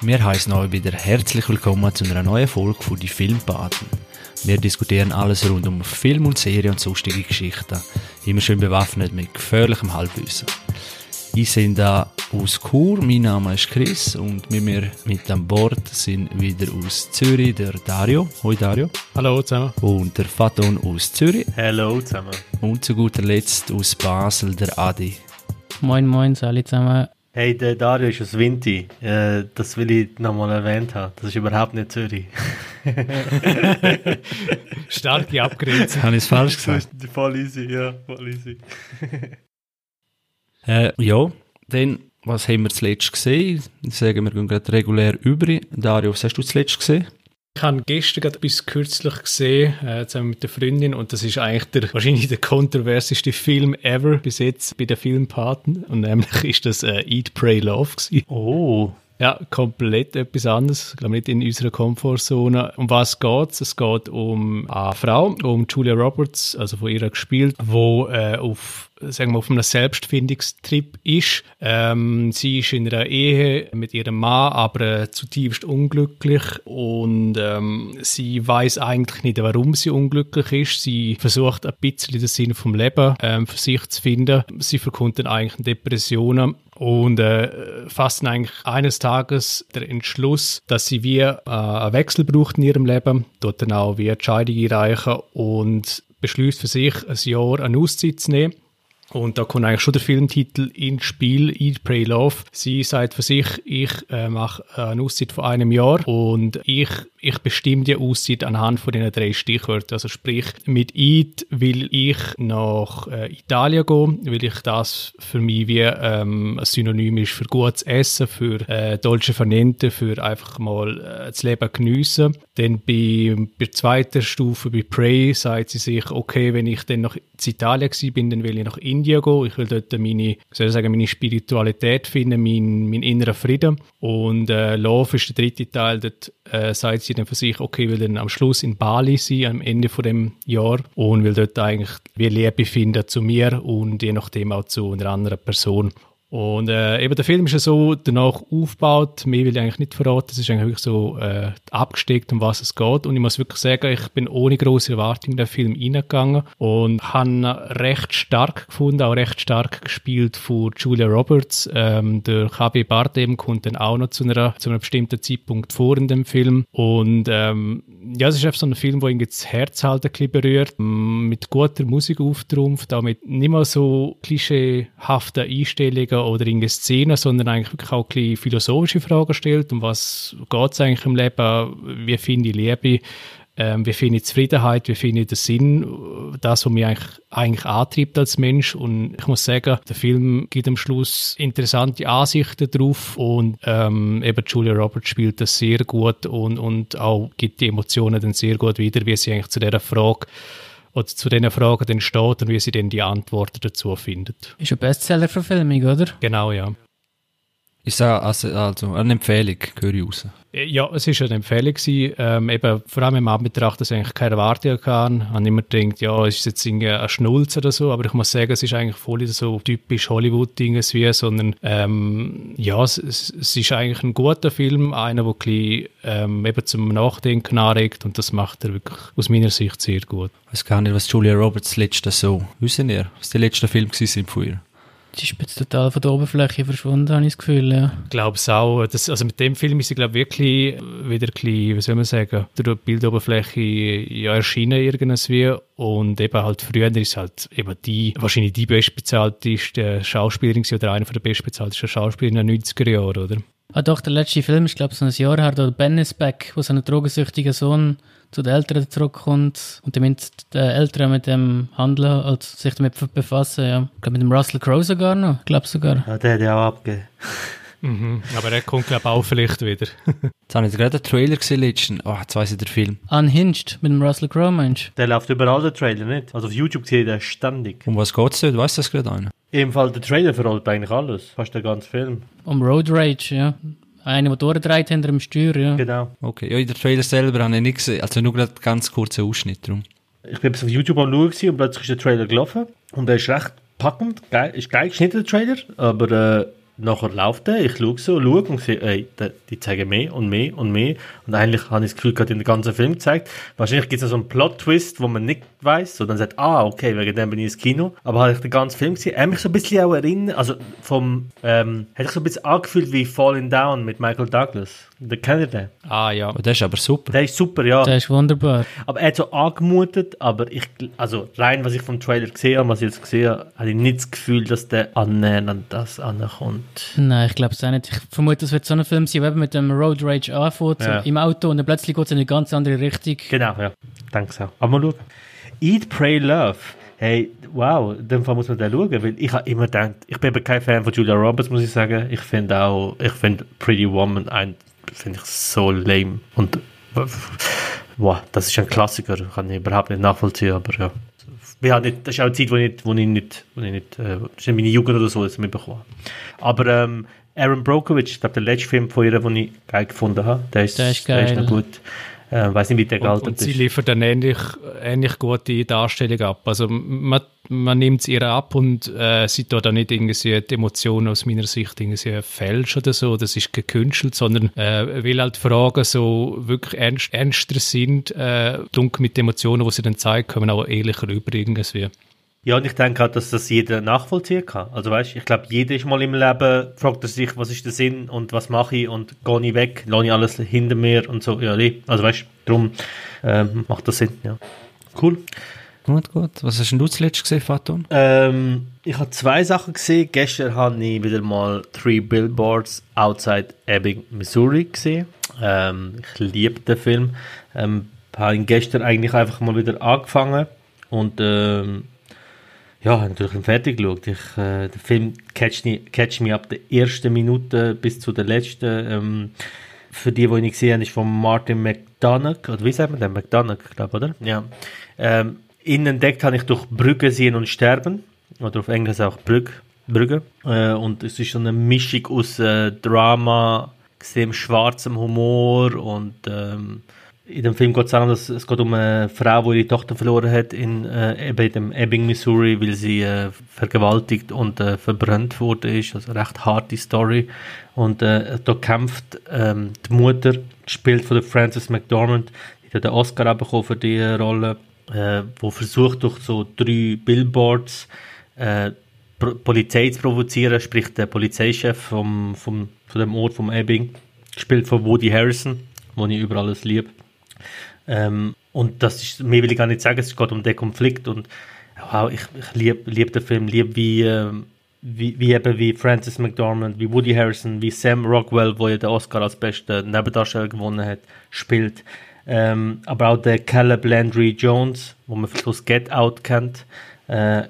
Wir heißen euch wieder herzlich willkommen zu einer neuen Folge von Die Filmpaten. Wir diskutieren alles rund um Film und Serie und sonstige Geschichten. Immer schön bewaffnet mit gefährlichem Halbwissen. Ich bin da aus Chur, mein Name ist Chris und mit mir mit an Bord sind wieder aus Zürich der Dario. Hoi Dario. Hallo zusammen. Und der Faton aus Zürich. Hallo zusammen. Und zu guter Letzt aus Basel der Adi. Moin moin, alle zusammen. Hey, der Dario ist aus Vinti. Äh, das will ich nochmal erwähnt haben. Das ist überhaupt nicht Zürich. Starke Abgrenzung. Habe ich es falsch gesagt? voll easy, ja, voll easy. äh, ja, dann, was haben wir zuletzt gesehen? Ich sage, wir gehen gerade regulär über. Dario, was hast du zuletzt gesehen? Ich habe gestern gerade bis kürzlich gesehen, äh, zusammen mit der Freundin, und das ist eigentlich der, wahrscheinlich der kontroverseste Film ever bis jetzt bei den Filmpaten. Und nämlich ist das äh, Eat, Pray, Love gewesen. Oh. Ja, komplett etwas anderes. Ich glaube nicht in unserer Komfortzone. Um was geht es? Geht um eine Frau, um Julia Roberts, also von ihr gespielt, wo äh, auf sagen wir, auf einem Selbstfindungstrip ist. Ähm, sie ist in einer Ehe mit ihrem Mann, aber äh, zutiefst unglücklich und ähm, sie weiß eigentlich nicht, warum sie unglücklich ist. Sie versucht ein bisschen den Sinn vom Leben ähm, für sich zu finden. Sie verkommt dann eigentlich Depressionen und äh, fasst eigentlich eines Tages der Entschluss, dass sie wie äh, einen Wechsel braucht in ihrem Leben, dort dann auch wie Entscheidung erreichen und beschließt für sich, ein Jahr eine Auszeit zu nehmen und da kommt eigentlich schon der Filmtitel ins Spiel, Eat, Pray, Love. Sie sagt für sich, ich äh, mache eine Auszeit von einem Jahr und ich, ich bestimme die Auszeit anhand von den drei Stichwörtern. Also sprich, mit Eat will ich nach äh, Italien gehen, weil ich das für mich wie ähm, ein Synonym ist für gutes Essen, für äh, dolce Vernente, für einfach mal äh, das Leben geniessen. Dann bei, bei der zweiten Stufe, bei Pray, sagt sie sich, okay, wenn ich dann noch in Italien bin, dann will ich nach Indien Indien gehen. Ich will dort meine, soll ich sagen, meine Spiritualität finden, meinen mein inneren Frieden. Und äh, Love ist der dritte Teil. Dort äh, sagt sie dann für sich, okay, will dann am Schluss in Bali sein, am Ende von dem Jahr und will dort eigentlich wie Liebe finden zu mir und je nachdem auch zu einer anderen Person. Und äh, eben der Film ist ja so danach aufgebaut, mehr will ich eigentlich nicht verraten, es ist eigentlich wirklich so äh, abgesteckt, um was es geht. Und ich muss wirklich sagen, ich bin ohne große Erwartungen in den Film reingegangen und habe recht stark gefunden, auch recht stark gespielt von Julia Roberts. Ähm, der KB Bardem kommt dann auch noch zu, einer, zu einem bestimmten Zeitpunkt vor in dem Film. Und ähm, ja, es ist einfach so ein Film, der irgendwie das Herz halt ein bisschen berührt, mit guter Musik auftrumpft, auch mit nicht mal so klischeehaften Einstellungen oder in Szenen, sondern eigentlich auch ein philosophische Fragen stellt. Um was geht es eigentlich im Leben? Wie finde ich Liebe? Ähm, wie finde ich Zufriedenheit? Wie finde ich den Sinn? Das, was mich eigentlich, eigentlich antreibt als Mensch. Und ich muss sagen, der Film gibt am Schluss interessante Ansichten drauf und ähm, eben Julia Roberts spielt das sehr gut und, und auch gibt die Emotionen dann sehr gut wieder, wie sie eigentlich zu dieser Frage oder zu diesen Fragen dann steht und wie sie dann die Antworten dazu findet. Ist eine Bestseller-Verfilmung, oder? Genau, ja. Ist also, also eine Empfehlung, höre ich raus. Ja, es war eine Empfehlung. Gewesen, ähm, eben, vor allem im Anbetracht, dass ich eigentlich keine Erwartungen hatte. Ich habe immer gedacht, ja, es ist jetzt ein Schnulz oder so, aber ich muss sagen, es ist eigentlich voll so typisch Hollywood-Ding, sondern ähm, ja, es, es, ist eigentlich ein guter Film, einer, der bisschen, ähm, eben zum Nachdenken anregt und das macht er wirklich aus meiner Sicht sehr gut. Ich weiß gar nicht, was Julia Roberts letzte so, wissen ihr, was die letzten Filme sind von ihr? Sie ist jetzt total von der Oberfläche verschwunden, habe ich das Gefühl, ja. Ich glaube es auch. Das, also mit dem Film ist sie, glaube wirklich wieder ein bisschen, wie soll man sagen, durch die Bildoberfläche ja, erschienen irgendwie. Und eben halt früher ist halt eben die, wahrscheinlich die bestbezahlteste Schauspielerin oder eine der bestbezahltesten Schauspieler in den 90er Jahren, oder? Ah doch, der letzte Film ist, glaube ich, so ein Jahr her, da Ben is Back, wo so ein drogensüchtiger Sohn zu den Eltern zurückkommt und damit die Eltern mit dem handeln, also sich damit befassen, ja. Ich glaube mit dem Russell Crowe sogar noch, ich glaube sogar. Ja, der hat ja auch abgegeben. Mhm, aber er kommt, glaube ich, auch vielleicht wieder. jetzt habe ich gerade einen Trailer gesehen letztens. Oh, jetzt weiss ich den Film. Unhinged mit dem Russell Crowe, meinst Der läuft überall, der Trailer, nicht? Also auf YouTube sehe ich den ständig. Um was geht es dort? Weißt du das gerade einer? Im Fall der Trailer verrollt eigentlich alles. Fast den ganzen Film. Um Road Rage, ja. Einer, der durchgedreht hinter dem Steuer, ja. Genau. Okay, ja, in der Trailer selber habe ich nicht gesehen. Also nur gerade ganz kurzen Ausschnitt drum. Ich bin auf YouTube am schauen und plötzlich ist der Trailer gelaufen. Und der ist recht packend. Geil, ist geil geschnitten, der Trailer. Aber äh, nachher läuft er, ich schaue so, schaue und sehe, ey, die, die zeigen mehr und mehr und mehr. Und eigentlich habe ich das Gefühl, gerade in den ganzen Film gezeigt. Wahrscheinlich gibt es so einen Plot-Twist, wo man nicht weiß. So dann sagt, ah, okay, wegen dem bin ich ins Kino. Aber habe ich den ganzen Film gesehen, er mich so ein bisschen auch erinnert, also vom, ähm, hätte ich so ein bisschen angefühlt wie Falling Down mit Michael Douglas. Der kennt ihr den? Ah ja. Aber das ist aber super. Der ist super, ja. Der ist wunderbar. Aber er hat so angemutet, aber ich, also rein, was ich vom Trailer gesehen habe, was ich jetzt gesehen habe, hatte ich nicht das Gefühl, dass der annähernd an das ankommt. Nein, ich glaube es auch nicht. Ich vermute, es wird so ein Film sein, der eben mit dem Road Rage anfängt, Ja. im Auto und dann plötzlich geht es in eine ganz andere Richtung. Genau, ja. Danke auch. Aber mal schauen. Eat, Pray, Love. Hey, wow, in dem Fall muss man den schauen, weil ich habe immer gedacht, ich bin eben kein Fan von Julia Roberts, muss ich sagen. Ich finde auch, ich finde Pretty Woman ein, finde ich so lame und wow, das ist ein Klassiker, kann ich überhaupt nicht nachvollziehen, aber ja. Ja, nicht, das ist auch eine Zeit, wo ich nicht, wo ich nicht, wo ich nicht äh, das ist nicht meine Jugend oder so, das mitbekommen. Aber ähm, Aaron Brockovich, ich glaube, der letzte Film von ihr, den ich geil gefunden habe, der ist, Der ist Der ist geil. noch gut. Äh, weiß nicht, wie der Und, gealtert und sie ist. liefert dann ähnlich, ähnlich gute Darstellung ab. Also man, man nimmt es ihr ab und äh, sie tut da nicht irgendwie die Emotionen aus meiner Sicht irgendwie falsch oder so, das ist gekünstelt, sondern äh, weil halt Fragen so wirklich ernst, ernster sind, äh, dunkel mit den Emotionen, die sie dann zeigt, kommen auch ehrlicher rüber irgendwie. Ja, und ich denke auch, dass das jeder nachvollziehen kann. Also weißt, ich glaube, jeder ist mal im Leben, fragt er sich, was ist der Sinn und was mache ich und gehe ich weg, lasse ich alles hinter mir und so. Ja, nee. also weißt, darum ähm, macht das Sinn, ja. Cool. Gut, gut. Was hast denn du zuletzt gesehen, Faton? Ähm, ich habe zwei Sachen gesehen. Gestern habe ich wieder mal Three Billboards Outside Ebbing, Missouri gesehen. Ähm, ich liebe den Film. Ähm, habe ihn gestern eigentlich einfach mal wieder angefangen und ähm, ja, habe natürlich fertig geschaut. Ich, äh, der Film catcht mich, catcht mich ab der ersten Minute bis zu der letzten. Ähm, für die, die ihn nicht gesehen haben, ist von Martin McDonagh, oder wie sagt man den? McDonagh, glaube oder? Ja. Ähm, ihn entdeckt habe ich durch Brügge sehen und sterben, oder auf Englisch auch Brügge. Brügge. Äh, und es ist so eine Mischung aus äh, Drama, extrem schwarzem Humor und ähm, in dem Film geht es darum, dass es geht um eine Frau, die ihre Tochter verloren hat in äh, dem Ebbing, Missouri, weil sie äh, vergewaltigt und äh, verbrannt wurde ist. Also eine recht harte Story. Und äh, da kämpft ähm, die Mutter, gespielt von der Frances McDormand, die hat den Oscar bekommen für die Rolle, äh, wo versucht durch so drei Billboards äh, Polizei zu provozieren, sprich der Polizeichef vom, vom, von dem Ort vom Ebbing, gespielt von Woody Harrison, wo ich über alles liebe. Ähm, und das ist, mehr will ich gar nicht sagen, es geht um den Konflikt und wow, ich, ich liebe lieb den Film, liebe wie, ähm, wie, wie eben wie Francis McDormand, wie Woody Harrison, wie Sam Rockwell, wo ja den Oscar als bester Nebendarsteller gewonnen hat, spielt. Ähm, aber auch der Caleb Landry Jones, wo man aus Get Out kennt, äh,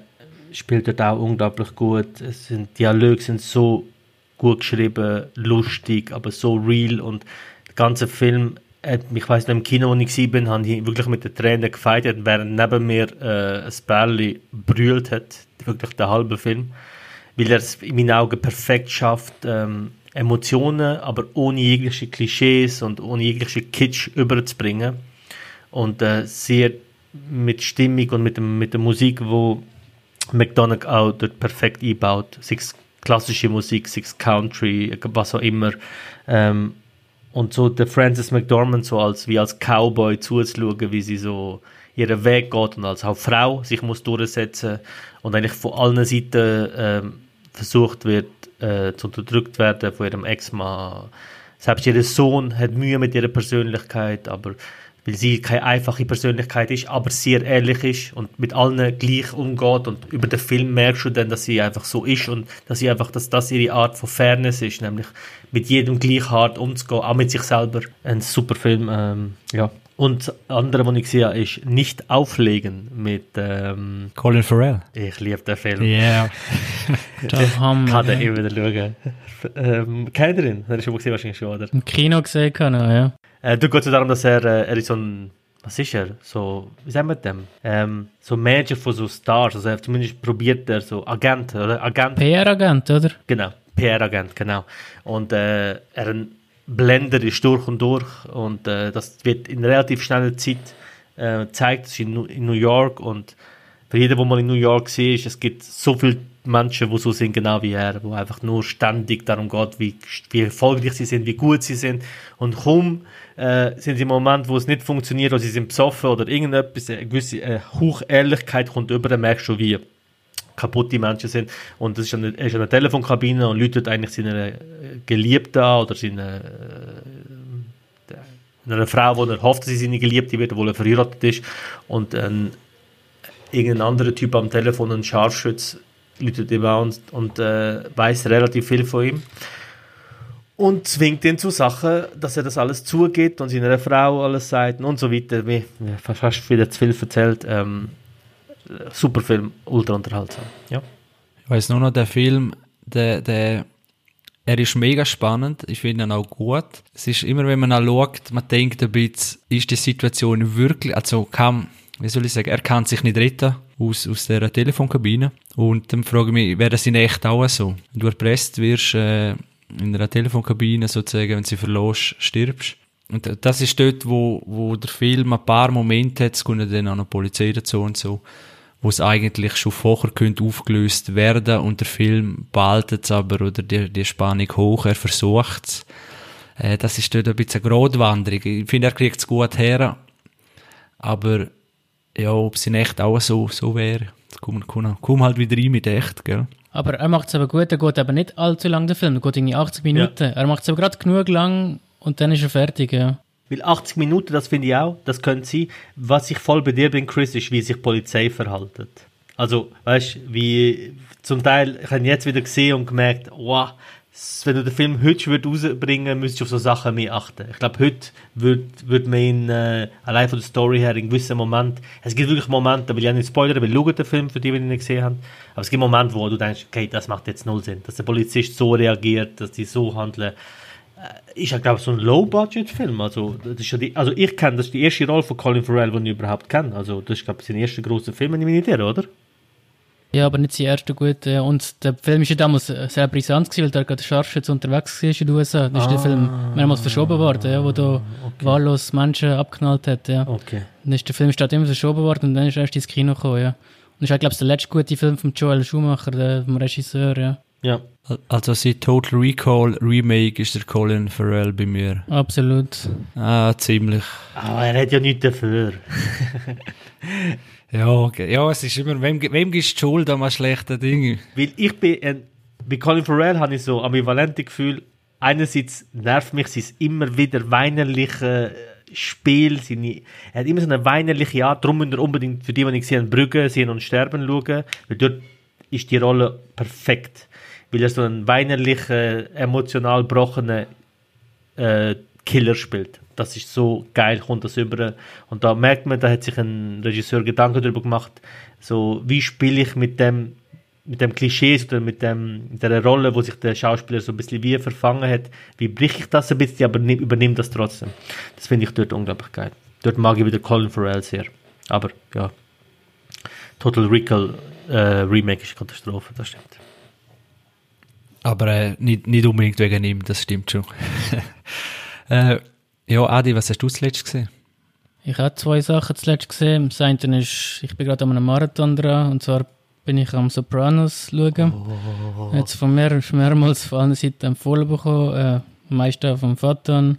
spielt dort auch unglaublich gut. Es sind, Dialoge sind so gut geschrieben, lustig, aber so real und der ganze Film ich weiss noch, im Kino, wo ich war, habe ich wirklich mit den Tränen gefeiert, während neben mir äh, ein Bärli brüllt hat, wirklich der halbe Film, weil er es in meinen Augen perfekt schafft, ähm, Emotionen, aber ohne jegliche Klischees und ohne jegliche Kitsch überzubringen. Und äh, sehr mit Stimmung und mit, dem, mit der Musik, wo McDonagh auch dort perfekt einbaut, sei es klassische Musik, sei es Country, was auch immer. Ähm, und so der Francis McDormand so als wie als Cowboy zuzuschauen, wie sie so ihren Weg geht und als auch Frau sich muss durchsetzen und eigentlich von allen Seiten ähm, versucht wird äh, zu unterdrückt werden von ihrem Ex-Mann. Selbst ihr Sohn hat Mühe mit ihrer Persönlichkeit, aber weil sie keine einfache Persönlichkeit ist, aber sehr ehrlich ist und mit allen gleich umgeht und über den Film merkst du dann, dass sie einfach so ist und dass sie einfach, dass das ihre Art von Fairness ist, nämlich mit jedem gleich hart umzugehen, auch mit sich selber. Ein super Film, ähm, ja. Und das andere, was ich gesehen habe, ist Nicht auflegen mit, ähm, Colin Farrell. ich liebe den Film. Ja. Der Hammer. Kann den immer wieder schauen. ähm, kennt ihr ihn? Er schon mal gesehen, wahrscheinlich schon, oder? Im Kino gesehen kann er, ja. Äh, du geht es darum, dass er, äh, er ist so ein, was ist er? So, wie sagen wir dem? Ähm, so Manager von so Stars, also er zumindest probiert er so Agent, oder? Agent, PR-Agent, oder? genau, PR-Agent, genau. Und äh, er Blender ist durch und durch und äh, das wird in relativ schneller Zeit äh, gezeigt, das ist in, in New York und für jeden, der mal in New York war, es gibt so viele Menschen, die so sind, genau wie er, wo einfach nur ständig darum geht, wie, wie erfolgreich sie sind, wie gut sie sind. Und kaum äh, sind sie im Moment, wo es nicht funktioniert, oder sie sind besoffen oder irgendetwas, eine gewisse äh, Hochehrlichkeit kommt über, dann merkst du, wie kaputt die Menschen sind. Und das ist eine, er ist in einer Telefonkabine und läutet eigentlich seine Geliebte an oder seine äh, einer Frau, wo er hofft, dass sie seine Geliebte wird, obwohl er verheiratet ist. Und ein, irgendein anderer Typ am Telefon, ein Scharfschütz, läutet ihm an und, und äh, weiß relativ viel von ihm. Und zwingt ihn zu Sachen, dass er das alles zugeht und seiner Frau alles sagt und so weiter. Wie fast wieder zu viel erzählt. Ähm, super Film, ultra unterhaltsam. Ja. Ich weiß nur noch, der Film, der, der, er ist mega spannend. Ich finde ihn auch gut. Es ist immer, wenn man ihn schaut, man denkt ein bisschen, ist die Situation wirklich, also kann, wie soll ich sagen, er kann sich nicht retten aus, aus der Telefonkabine. Und dann frage ich mich, wäre das in echt auch so? Wenn du erpresst wirst, äh, in einer Telefonkabine sozusagen, wenn sie verlorst, stirbst. Und das ist dort, wo, wo der Film ein paar Momente hat, es kommt dann auch noch Polizei dazu und so, wo es eigentlich schon vorher könnte aufgelöst werden und der Film behaltet es aber oder die, die Spannung hoch, er versucht es. Äh, das ist dort ein bisschen eine Gratwanderung. Ich finde, er kriegt es gut her, aber ja, ob es in echt auch so, so wäre, komm, komm, komm halt wieder rein mit echt, gell. Aber er macht es aber gut, er geht aber nicht allzu lang, der Film, er geht irgendwie 80 Minuten. Ja. Er macht es aber gerade genug lang und dann ist er fertig, ja. Weil 80 Minuten, das finde ich auch, das könnte sein. Was ich voll bei dir bin, Chris, ist, wie sich Polizei verhaltet. Also, weißt du, wie zum Teil, ich habe jetzt wieder gesehen und gemerkt, wow, wenn du den Film heute würd rausbringen müsstest du auf so Sachen mehr achten. Ich glaube, heute würde würd man ihn äh, allein von der Story her in gewissen Momenten, es gibt wirklich Momente, da will ich auch nicht spoilern, weil schauen den Film, für die, die ihn nicht gesehen haben, aber es gibt Momente, wo du denkst, okay, das macht jetzt null Sinn, dass der Polizist so reagiert, dass die so handeln. Äh, ist ja, glaube ich, so ein Low-Budget-Film. Also, das ist ja die, also ich kenne, das ist die erste Rolle von Colin Farrell, die ich überhaupt kenne. Also, das ist, glaube ich, sein erster großer Film, nicht irre, oder? Ja, aber nicht sein erster guter. Und der Film war ja damals sehr brisant, gewesen, weil da gerade Scharfschütze unterwegs war in den USA. Dann ist der Film mehrmals verschoben worden, ja, wo da okay. wahllos Menschen abknallt hat. Ja. Okay. Dann ist der Film statt immer verschoben worden und dann ist er erst ins Kino gekommen. Ja. Und das ist, glaube ich, der letzte gute Film von Joel Schumacher, dem Regisseur. Ja. Ja. Also seit Total Recall Remake ist der Colin Farrell bei mir. Absolut. Ah, ziemlich. Aber er hat ja nichts dafür. ja, okay. ja, es ist immer, wem, wem gibst du Schuld an schlechten Dingen? Weil ich bin, äh, bei Colin Farrell habe ich so ambivalente Gefühl. Einerseits nervt mich sein immer wieder weinerliche Spiel. Seine, er hat immer so eine weinerliche Art. Darum müsst ihr unbedingt, für die, die ich sehe, Brügge sehen und sterben schauen. Weil dort ist die Rolle perfekt weil er so einen weinerlichen, emotional gebrochenen äh, Killer spielt. Das ist so geil, kommt das über. Und da merkt man, da hat sich ein Regisseur Gedanken darüber gemacht, so wie spiele ich mit dem mit dem Klischees oder mit, dem, mit der Rolle, wo sich der Schauspieler so ein bisschen wie verfangen hat, wie brich ich das ein bisschen, aber übernehme das trotzdem. Das finde ich dort unglaublich geil. Dort mag ich wieder Colin Farrell sehr. Aber ja, Total Recall äh, Remake ist Katastrophe, das stimmt. Aber äh, nicht, nicht unbedingt wegen ihm, das stimmt schon. äh, ja, Adi, was hast du zuletzt gesehen? Ich habe zwei Sachen zuletzt gesehen. Das eine ist, ich bin gerade an einem Marathon dran und zwar bin ich am Sopranos schauen. Oh. Jetzt von mehr, mehrmals von allen Seiten empfohlen bekommen, äh, meist vom Vater.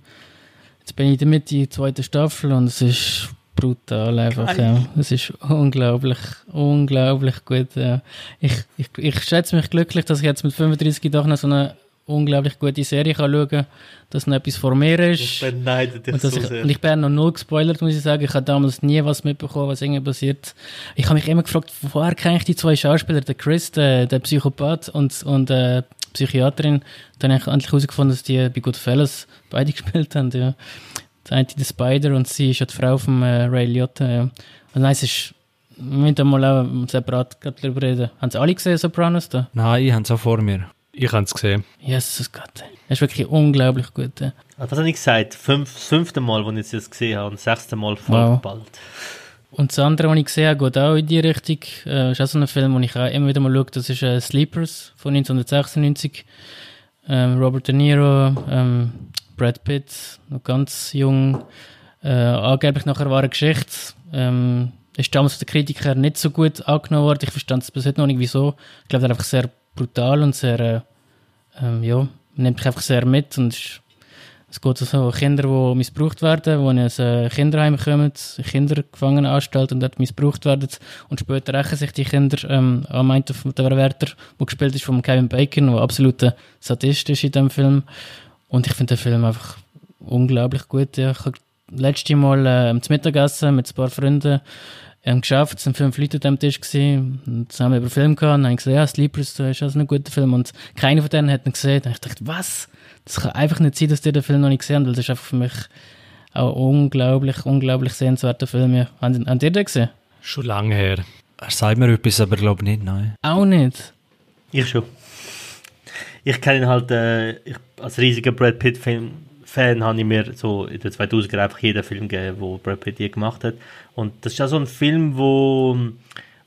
Jetzt bin ich damit in der zweiten Staffel und es ist brutal einfach. Ja. Es ist unglaublich, unglaublich gut. Ja. Ich, ich, ich schätze mich glücklich, dass ich jetzt mit 35 doch noch so eine unglaublich gute Serie kann schauen kann, dass noch etwas vor mir ist. Ich beneide dich und, so ich, und ich bin noch null gespoilert, muss ich sagen. Ich habe damals nie was mitbekommen, was irgendwie passiert. Ich habe mich immer gefragt, woher kenne ich die zwei Schauspieler, der Chris, der, der Psychopath und, und äh, Psychiaterin. Dann habe ich endlich herausgefunden, dass die bei Goodfellas beide gespielt haben. Ja. Der eine der Spider und sie ist ja die Frau von äh, Ray Liotta. Ja. Also nein, es ist, wir müssen mal auch separat darüber reden. Haben Sie alle gesehen, Sopranos da? Nein, ich habe es auch vor mir. Ich habe es gesehen. Jesus Gott. Es ist wirklich unglaublich gut. Ja. Ah, das habe ich gesagt. Fünf, das fünfte Mal, als ich es gesehen habe und das sechste Mal voll wow. bald. Und das andere, was ich gesehen habe, geht auch in die Richtung. Äh, ist auch so ein Film, den ich auch immer wieder mal schaue. Das ist äh, Sleepers von 1996. Ähm, Robert De Niro, ähm, Brad Pitt, noch ganz jung. Äh, angeblich nachher war eine Geschichte. Ähm, ist damals von den Kritikern nicht so gut angenommen worden. Ich verstand es bis heute noch nicht, wieso. Ich glaube, er ist einfach sehr brutal und sehr, äh, ähm, ja, nimmt mich einfach sehr mit und ist, es geht um so Kinder, die missbraucht werden, die in ein äh, Kinderheim kommen, Kindergefangenenanstalt und dort missbraucht werden und später rächen sich die Kinder ähm, an meint der Wärter, der gespielt ist von Kevin Bacon, der absoluter Sadist ist in diesem Film und ich finde den Film einfach unglaublich gut. Ja. Ich habe letztes Mal äh, zum Mittagessen mit ein paar Freunden ähm, geschafft, es waren fünf Leute am Tisch gewesen, und dann haben wir über den Film gehabt, und dann habe ich gesagt, ja, Sleepers ist also ein guter Film, und keiner von denen hat ihn gesehen, habe ich gedacht, was? Das kann einfach nicht sein, dass die den Film noch nicht gesehen haben, weil das ist einfach für mich auch unglaublich, unglaublich sehenswerter Film. Ja. Habt, habt ihr den gesehen? Schon lange her. Er sagt mir etwas, aber glaube nicht, nein. Auch nicht. Ich schon. Ich kenne ihn halt äh, ich, als riesiger Brad Pitt-Fan habe ich mir so in den 2000er einfach jeden Film gegeben, wo Brad Pitt je gemacht hat. Und das ist ja so ein Film, wo,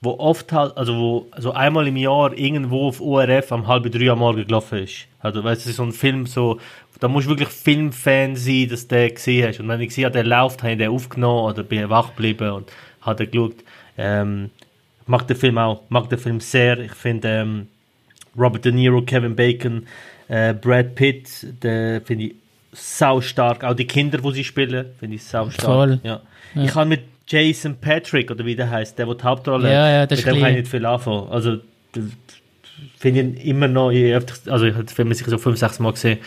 wo oft halt, also wo also einmal im Jahr irgendwo auf ORF am halb drei am Morgen gelaufen ist. Also weißt du, so ein Film so, da musst du wirklich Filmfan sein, dass du den gesehen hast. Und wenn ich gesehen habe, der läuft, habe ich den aufgenommen oder bin wach geblieben und habe geschaut. Ähm, mag den Film auch, mag den Film sehr. Ich finde ähm, Robert De Niro, Kevin Bacon, äh, Brad Pitt, der finde ich sau stark. Auch die Kinder, die sie spielen, finde ich sau stark. Voll. Ja. Ja. Ich habe mit Jason Patrick, oder wie der heißt, der, der die Hauptrolle Ja, ja, das mit dem kann ich klein. nicht viel anfangen. Also, finde ihn immer noch, öfter, also ich habe den sicher so fünf, sechs Mal gesehen,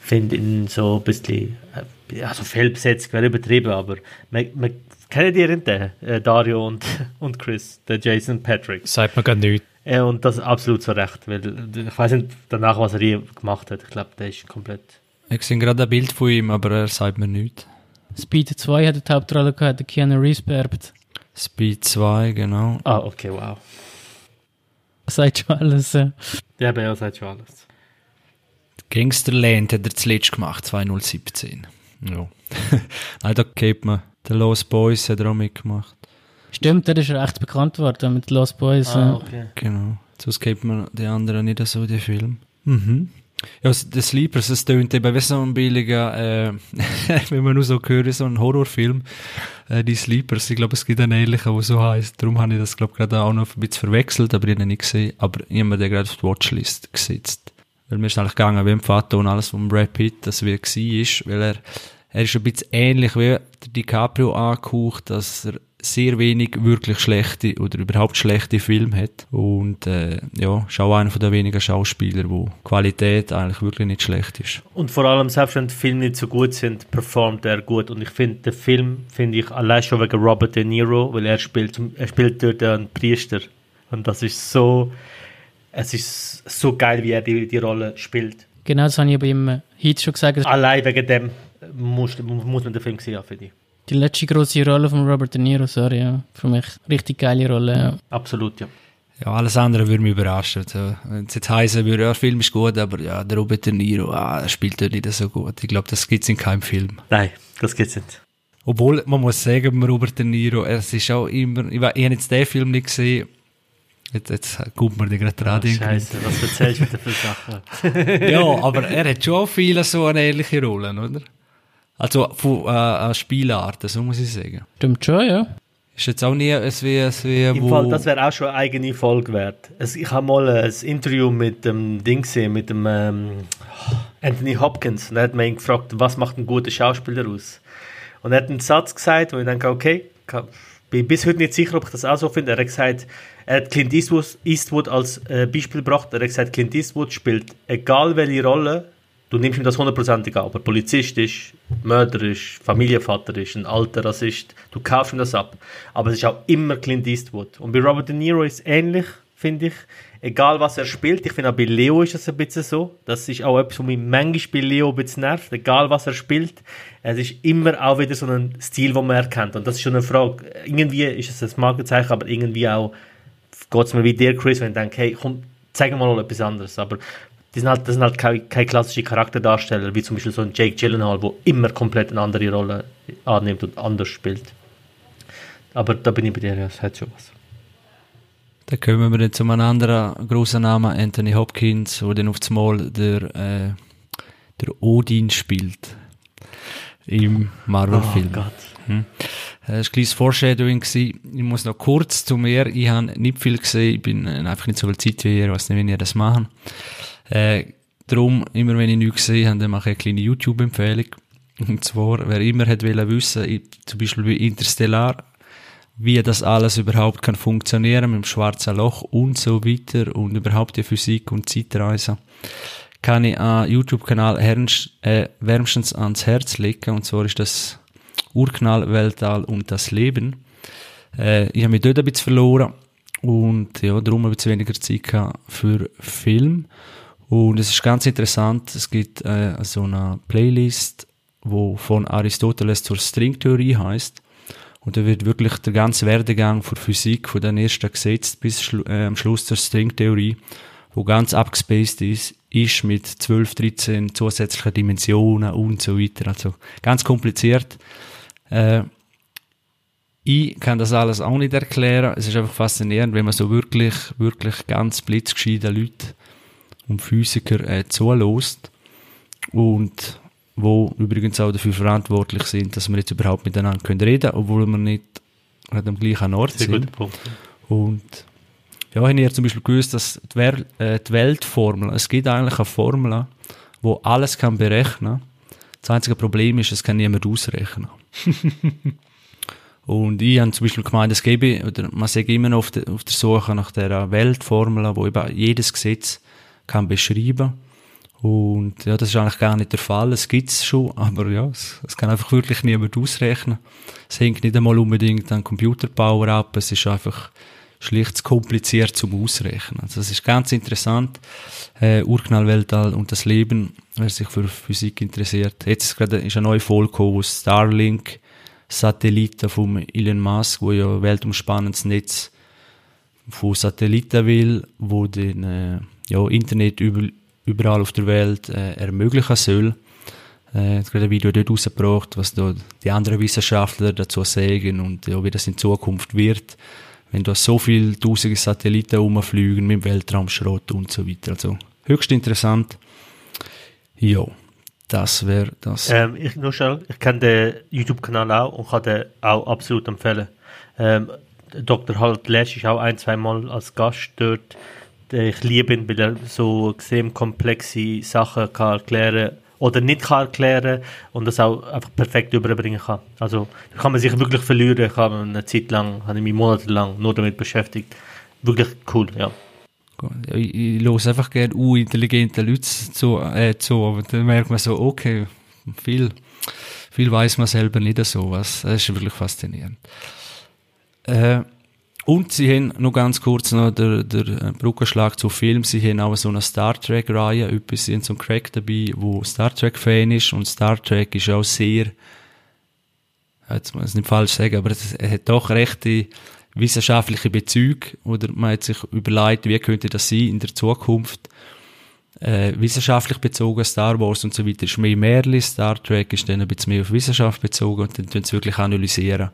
finde ihn so ein bisschen, äh, ja, so fehlbesetzt, wäre übertrieben, aber man, man, kennt ihr ihn, den, äh, Dario und, und Chris, der Jason Patrick? Sagt man gar nichts. Ja, und das absolut zu Recht, weil äh, ich weiß nicht danach, was er gemacht hat. Ich glaube, der ist komplett. Ich sehe gerade ein Bild von ihm, aber er sagt mir nichts. Speed 2 hat die Hauptrolle gehabt, der Keanu Reeves beerbt. Speed 2, genau. Ah, okay, wow. Das sagt schon alles. Ja. Der Bär sagt schon alles. Gangsterland hat er zuletzt gemacht, 2017. Ja. Nein, da kennt man. The Lost Boys hat er auch mitgemacht. Stimmt, der ist recht bekannt worden mit Lost Boys. Ah, ja. okay. Genau. Sonst kennt man die anderen nicht so, die Film. Mhm. Ja, s- The Sleepers, es tönt eben wie so ein billiger, äh, wenn man nur so hört, so ein Horrorfilm. Äh, die Sleepers, ich glaube, es gibt einen ähnlichen, der so heißt. Darum habe ich das, glaube ich, gerade auch noch ein bisschen verwechselt, aber ich habe ihn nicht gesehen. Aber ich habe mir den gerade auf die Watchlist gesetzt. Weil mir ist eigentlich gegangen, wie im Vater und alles von Brad Pitt, das wie er war, weil er, er ist ein bisschen ähnlich wie der DiCaprio angehaucht, dass er sehr wenig wirklich schlechte oder überhaupt schlechte Filme hat. Und äh, ja, ist auch einer von der wenigen Schauspieler, wo die Qualität eigentlich wirklich nicht schlecht ist. Und vor allem, selbst wenn die Filme nicht so gut sind, performt er gut. Und ich finde, den Film finde ich allein schon wegen Robert De Niro, weil er spielt, er spielt dort einen Priester. Und das ist so, es ist so geil, wie er die, die Rolle spielt. Genau, das habe ich aber im Heat schon gesagt. Allein wegen dem muss, muss man den Film sehen, finde ich. Die letzte große Rolle von Robert De Niro, sorry, ja. Für mich richtig geile Rolle, ja. Absolut, ja. Ja, alles andere würde mich überraschen. So, Wenn es jetzt heißen würde, ja, der Film ist gut, aber ja, der Robert De Niro, ah, er spielt dort nicht so gut. Ich glaube, das gibt es in keinem Film. Nein, das geht's nicht. Obwohl, man muss sagen, beim Robert De Niro, es ist auch immer, ich, ich habe jetzt den Film nicht gesehen, jetzt, jetzt guckt man den gerade dran. irgendwie. Scheiße, was erzählst du wieder für Sachen? ja, aber er hat schon viele so eine ähnliche Rollen, oder? Also von äh, äh, Spielarten, so muss ich sagen. Stimmt schon, ja. Ist jetzt auch nie es wie, es wie Im wo... Fall, das wäre auch schon eine eigene Folge wert. Es, ich habe mal ein Interview mit dem Ding gesehen, mit dem ähm, Anthony Hopkins. Und er hat mich ihn gefragt, was macht ein guter Schauspieler aus? Und er hat einen Satz gesagt, wo ich denke, okay, kann, bin bis heute nicht sicher, ob ich das auch so finde. Er hat gesagt, er hat Clint Eastwood, Eastwood als äh, Beispiel gebracht. Er hat gesagt, Clint Eastwood spielt egal welche Rolle, du nimmst ihm das hundertprozentig ab. Polizist ist, Mörder ist, Familienvater ist, ein alter Rassist, du kaufst ihm das ab. Aber es ist auch immer Clint Eastwood. Und bei Robert De Niro ist es ähnlich, finde ich. Egal was er spielt, ich finde auch bei Leo ist es ein bisschen so. Das ist auch etwas, was mich manchmal bei Leo ein bisschen nervt. Egal was er spielt, es ist immer auch wieder so ein Stil, den man erkennt. Und das ist schon eine Frage. Irgendwie ist es ein Markenzeichen, aber irgendwie auch geht es mir wie dir, Chris, wenn ich denke, hey, komm, zeig mal etwas anderes. Aber die sind halt, das sind halt keine, keine klassischen Charakterdarsteller, wie zum Beispiel so ein Jake Gyllenhaal, der immer komplett eine andere Rolle annimmt und anders spielt. Aber da bin ich bei dir, ja, es hat schon was. Dann kommen wir jetzt zu einem anderen grossen Namen, Anthony Hopkins, der dann auf einmal der, äh, der Odin spielt. Im Marvel-Film. Oh Gott. war ein kleines Foreshadowing. Gewesen. Ich muss noch kurz zu mir. Ich habe nicht viel gesehen. Ich bin äh, einfach nicht so viel Zeit wie ihr. Ich weiß nicht, wie ihr das machen. Äh, darum, immer wenn ich nichts gesehen habe, dann mache ich eine kleine YouTube-Empfehlung. Und zwar, wer immer hat wollen zum Beispiel bei Interstellar, wie das alles überhaupt kann funktionieren mit dem schwarzen Loch und so weiter und überhaupt die Physik und Zeitreise, kann ich an YouTube-Kanal äh, wärmstens ans Herz legen. Und zwar ist das Urknall, Weltall und das Leben. Äh, ich habe mich dort ein bisschen verloren und ja, darum ein bisschen weniger Zeit für Film. Und es ist ganz interessant, es gibt äh, so eine Playlist, wo von Aristoteles zur Stringtheorie heißt. Und da wird wirklich der ganze Werdegang von Physik, von den ersten Gesetzen bis schlu äh, am Schluss der Stringtheorie, wo ganz abgespaced ist, ist mit 12, 13 zusätzlichen Dimensionen und so weiter. Also ganz kompliziert. Äh, ich kann das alles auch nicht erklären. Es ist einfach faszinierend, wenn man so wirklich, wirklich ganz blitzgescheite Leute und Physiker äh, zulässt und wo übrigens auch dafür verantwortlich sind, dass wir jetzt überhaupt miteinander können reden können, obwohl wir nicht am gleichen Ort Sehr sind. Punkt. Und ja, ich habe zum Beispiel gewusst, dass die, Wel äh, die Weltformel, es gibt eigentlich eine Formel, wo alles kann berechnen. Das einzige Problem ist, es kann niemand ausrechnen. Und ich habe zum Beispiel gemeint, es gebe, oder man sagt immer noch auf der, auf der Suche nach der Weltformel, wo eben jedes Gesetz kann beschreiben und ja, das ist eigentlich gar nicht der Fall. Es gibt es schon, aber ja, es, es, kann einfach wirklich niemand ausrechnen. Es hängt nicht einmal unbedingt an Computerpower ab, es ist einfach schlicht zu kompliziert zum Ausrechnen. Also das ist ganz interessant. Äh, Urknall, Weltall und das Leben, wer sich für Physik interessiert. Jetzt ist gerade ist eine neue Folge gekommen, wo Starlink Satelliten vom Elon Musk, wo ja weltumspannendes Netz von Satelliten will, wo den äh, ja, Internet über, überall auf der Welt äh, ermöglichen soll. Äh, hat gerade ein Video dort rausgebracht, was da die anderen Wissenschaftler dazu sagen und ja, wie das in Zukunft wird, wenn da so viele tausende Satelliten rumfliegen mit Weltraumschrott und so weiter. Also höchst interessant. Ja, das wäre das. Ähm, ich, nur schnell, ich kenne den YouTube-Kanal auch und kann den auch absolut empfehlen. Ähm, Dr. Halt Lesch ist auch ein, zwei Mal als Gast dort. Ich liebe ihn, weil er so extrem komplexe Sachen kann erklären oder nicht kann erklären und das auch einfach perfekt überbringen kann. Also da kann man sich wirklich verlieren. Ich habe eine Zeit lang, habe ich mich monatelang nur damit beschäftigt. Wirklich cool, ja. Ich, höre einfach gerne unintelligente Leute zu, äh, zu, aber dann merkt man so, okay, viel, viel weiß man selber nicht so was. Das ist wirklich faszinierend. Äh, und sie haben noch ganz kurz noch der, der äh, Brückenschlag zu Film. Sie haben auch so eine Star Trek Reihe. Etwas sind so ein Crack dabei, wo Star Trek Fan ist. Und Star Trek ist auch sehr, jetzt muss ich es nicht falsch sagen, aber es hat doch rechte wissenschaftliche Bezüge. Oder man hat sich überlegt, wie könnte das sein in der Zukunft. Äh, wissenschaftlich bezogen, Star Wars und so weiter ist mehr Märchen. Star Trek ist dann ein bisschen mehr auf Wissenschaft bezogen und dann tun sie wirklich analysieren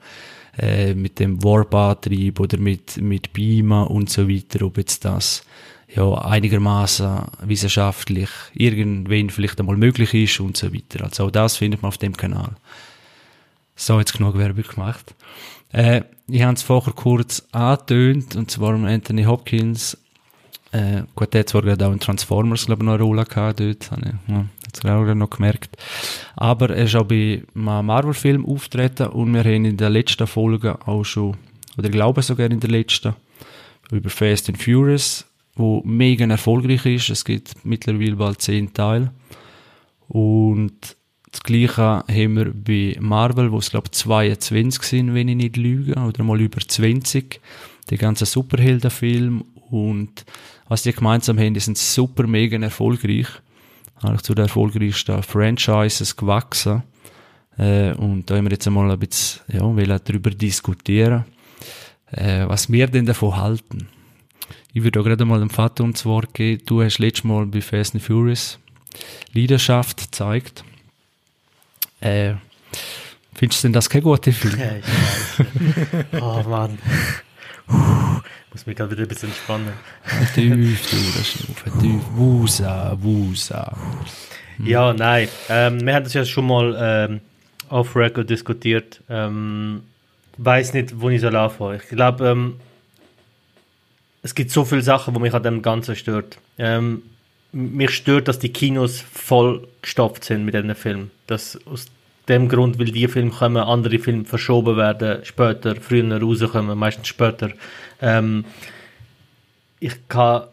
äh, mit dem Warp-Antrieb oder mit, mit Beamen und so weiter, ob jetzt das ja, einigermaßen wissenschaftlich irgendwann vielleicht einmal möglich ist und so weiter. Also auch das findet man auf dem Kanal. So, jetzt genug Werbung gemacht. Äh, ich habe es vorher kurz angetönt, und zwar Anthony Hopkins. Äh, gut, der hat zwar gerade auch in Transformers, glaube ich, noch eine Rolle gehabt dort. Ich, ja, das auch noch gemerkt. Aber er ist auch bei einem Marvel-Film auftreten und wir haben in der letzten Folge auch schon, oder ich glaube sogar in der letzten, über Fast and Furious, wo mega erfolgreich ist. Es gibt mittlerweile bald zehn Teile. Und das Gleiche haben wir bei Marvel, wo es glaube ich 22 sind, wenn ich nicht lüge, oder mal über 20. Die ganzen Superheldenfilme und was die gemeinsam haben, die sind super mega erfolgreich eigentlich zu den erfolgreichsten Franchises gewachsen. Äh, und da haben wir jetzt einmal ein bisschen ja, wollen darüber diskutieren, äh, was wir denn davon halten. Ich würde auch gerade mal dem Vater ums Wort gehen. Du hast letztes Mal bei Fast and Furious Leidenschaft gezeigt. Äh, findest du denn das kein guter Film? Ja, ich weiß. oh Mann. Muss mich gerade wieder ein bisschen entspannen. Tief, du, das tief. Wusa, Wusa. Hm. Ja, nein. Ähm, wir haben das ja schon mal ähm, off-record diskutiert. Ähm, weiß nicht, wo ich soll anfangen. Ich glaube, ähm, es gibt so viele Sachen, die mich an dem Ganzen stört. Ähm, mich stört, dass die Kinos voll gestopft sind mit diesen Filmen. Das aus dem Grund, weil die Filme kommen, andere Filme verschoben werden, später, früher rauskommen, meistens später. Ähm, ich kann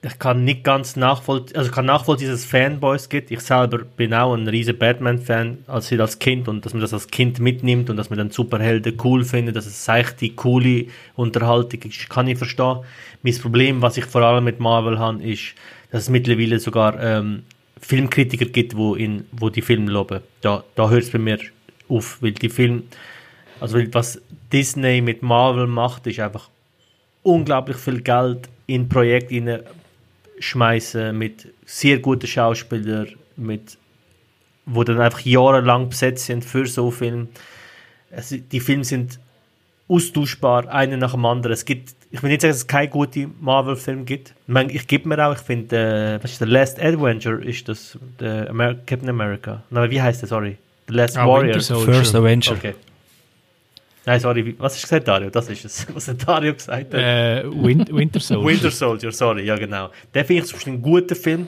ich kann nicht ganz nachvollziehen, also ich kann nachvollziehen, dass es Fanboys gibt. Ich selber bin auch ein riesen Batman-Fan als als Kind und dass man das als Kind mitnimmt und dass man dann Superhelden cool findet, dass es seichte, coole Unterhaltung ist, kann ich verstehen. Mein Problem, was ich vor allem mit Marvel habe, ist, dass es mittlerweile sogar ähm, Filmkritiker gibt, wo, in, wo die Filme loben. Da, da hört es bei mir auf, weil die Filme, also was Disney mit Marvel macht, ist einfach unglaublich viel Geld in Projekte schmeißen mit sehr guten Schauspielern, mit, wo dann einfach jahrelang besetzt sind für so Filme. Also die Filme sind austauschbar, einer nach dem anderen. Es gibt, ich will nicht sagen, dass es keine guten Marvel-Filme gibt. Ich, gebe mir auch, ich finde, äh, was ist der Last Adventure, ist das der Amer Captain America. Nein, wie heißt der, sorry? The Last ah, Warrior. First Avenger. Okay. Nein, sorry, was hast du gesagt, Dario? Das ist es, was hat Dario gesagt? Äh, Win Winter Soldier. Winter Soldier, sorry, ja genau. Der finde ich ein guter Film,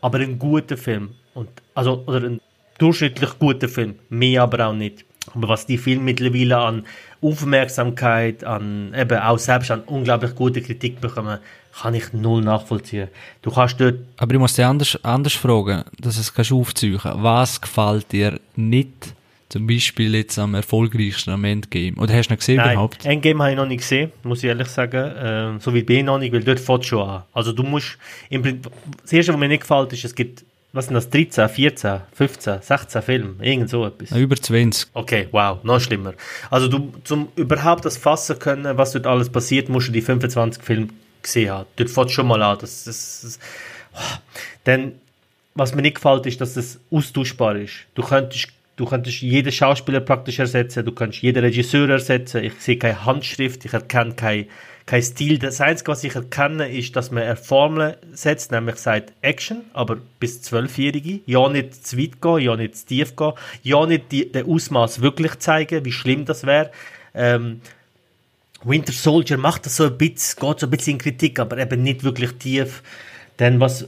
aber ein guter Film. Und, also, oder ein durchschnittlich guter Film, mehr aber auch nicht. Aber was die Filme mittlerweile an Aufmerksamkeit, an eben auch selbst an unglaublich gute Kritik bekommen, kann ich null nachvollziehen. Du kannst dort... Aber ich muss dich anders, anders fragen, dass es kannst aufzeigen. Was gefällt dir nicht zum Beispiel jetzt am erfolgreichsten am Endgame. Oder hast du noch gesehen Nein, überhaupt? Endgame habe ich noch nicht gesehen, muss ich ehrlich sagen. Ähm, so wie B noch nicht, weil dort fährt schon an. Also du musst, im Prinzip, das erste, was mir nicht gefällt, ist, es gibt, was sind das, 13, 14, 15, 16 Filme, irgend so etwas. Über 20. Okay, wow, noch schlimmer. Also du, zum überhaupt das fassen können, was dort alles passiert, musst du die 25 Filme gesehen haben. Dort fährt schon mal an. Das, das, das, oh. Denn, was mir nicht gefällt, ist, dass es austauschbar ist. Du könntest Du könntest jeden Schauspieler praktisch ersetzen, du kannst jeden Regisseur ersetzen. Ich sehe keine Handschrift, ich erkenne keinen kein Stil. Das Einzige, was ich erkenne, ist, dass man eine Formel setzt, nämlich sagt Action, aber bis Zwölfjährige. Ja, nicht zu weit gehen, ja, nicht zu tief gehen, ja, nicht die, den Ausmaß wirklich zeigen, wie schlimm das wäre. Ähm, Winter Soldier macht das so ein bisschen, geht so ein bisschen in Kritik, aber eben nicht wirklich tief. Denn was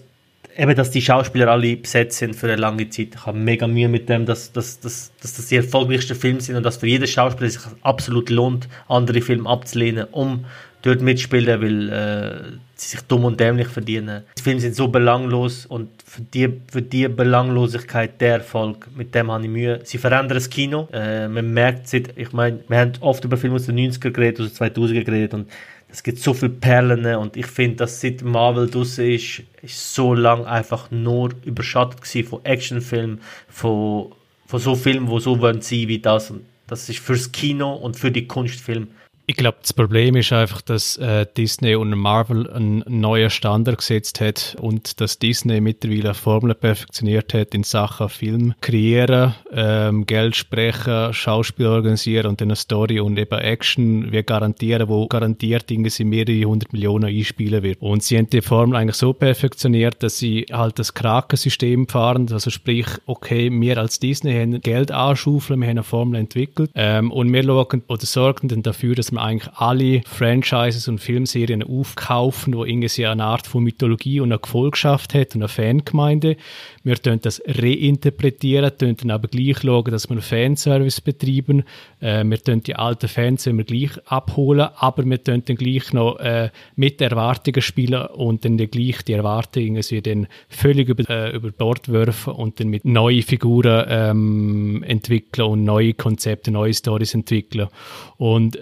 eben, dass die Schauspieler alle besetzt sind für eine lange Zeit. Ich habe mega Mühe mit dem, dass, dass, dass, dass das die erfolgreichsten Filme sind und dass für jeden Schauspieler sich absolut lohnt, andere Filme abzulehnen, um dort mitspielen, weil äh, sie sich dumm und dämlich verdienen. Die Filme sind so belanglos und für die, für die Belanglosigkeit der Erfolg, mit dem habe ich Mühe. Sie verändern das Kino. Äh, man merkt, ich meine, wir haben oft über Filme aus den 90er geredet, aus den 2000er geredet und es gibt so viele Perlen und ich finde, dass seit Marvel draussen ist, ist so lange einfach nur überschattet gewesen von Actionfilmen, von, von so Filmen, die so sein wie das. Und das ist fürs Kino und für die Kunstfilm ich glaube, das Problem ist einfach, dass äh, Disney und Marvel einen neuen Standard gesetzt hat und dass Disney mittlerweile Formel perfektioniert hat in Sachen Film kreieren, ähm, Geld sprechen, Schauspiel organisieren und dann eine Story und eben Action wir garantieren, wo garantiert irgendwie mehrere hundert Millionen einspielen wird. Und sie haben die Formel eigentlich so perfektioniert, dass sie halt das Krakensystem fahren, also sprich, okay, wir als Disney haben Geld anschaufeln, wir haben eine Formel entwickelt ähm, und wir schauen oder sorgen dann dafür, dass wir eigentlich alle Franchises und Filmserien aufkaufen, wo irgendwie eine Art von Mythologie und eine Gefolgschaft hat und eine Fangemeinde. Wir tun das reinterpretieren, tun dann aber gleich schauen, dass wir einen Fanservice betreiben. Äh, wir tun die alten Fans immer gleich abholen, aber wir tun dann gleich noch äh, mit Erwartungen spielen und dann gleich die Erwartungen sie dann völlig über, äh, über Bord werfen und dann mit neuen Figuren ähm, entwickeln und neue Konzepte, neue Stories entwickeln. Und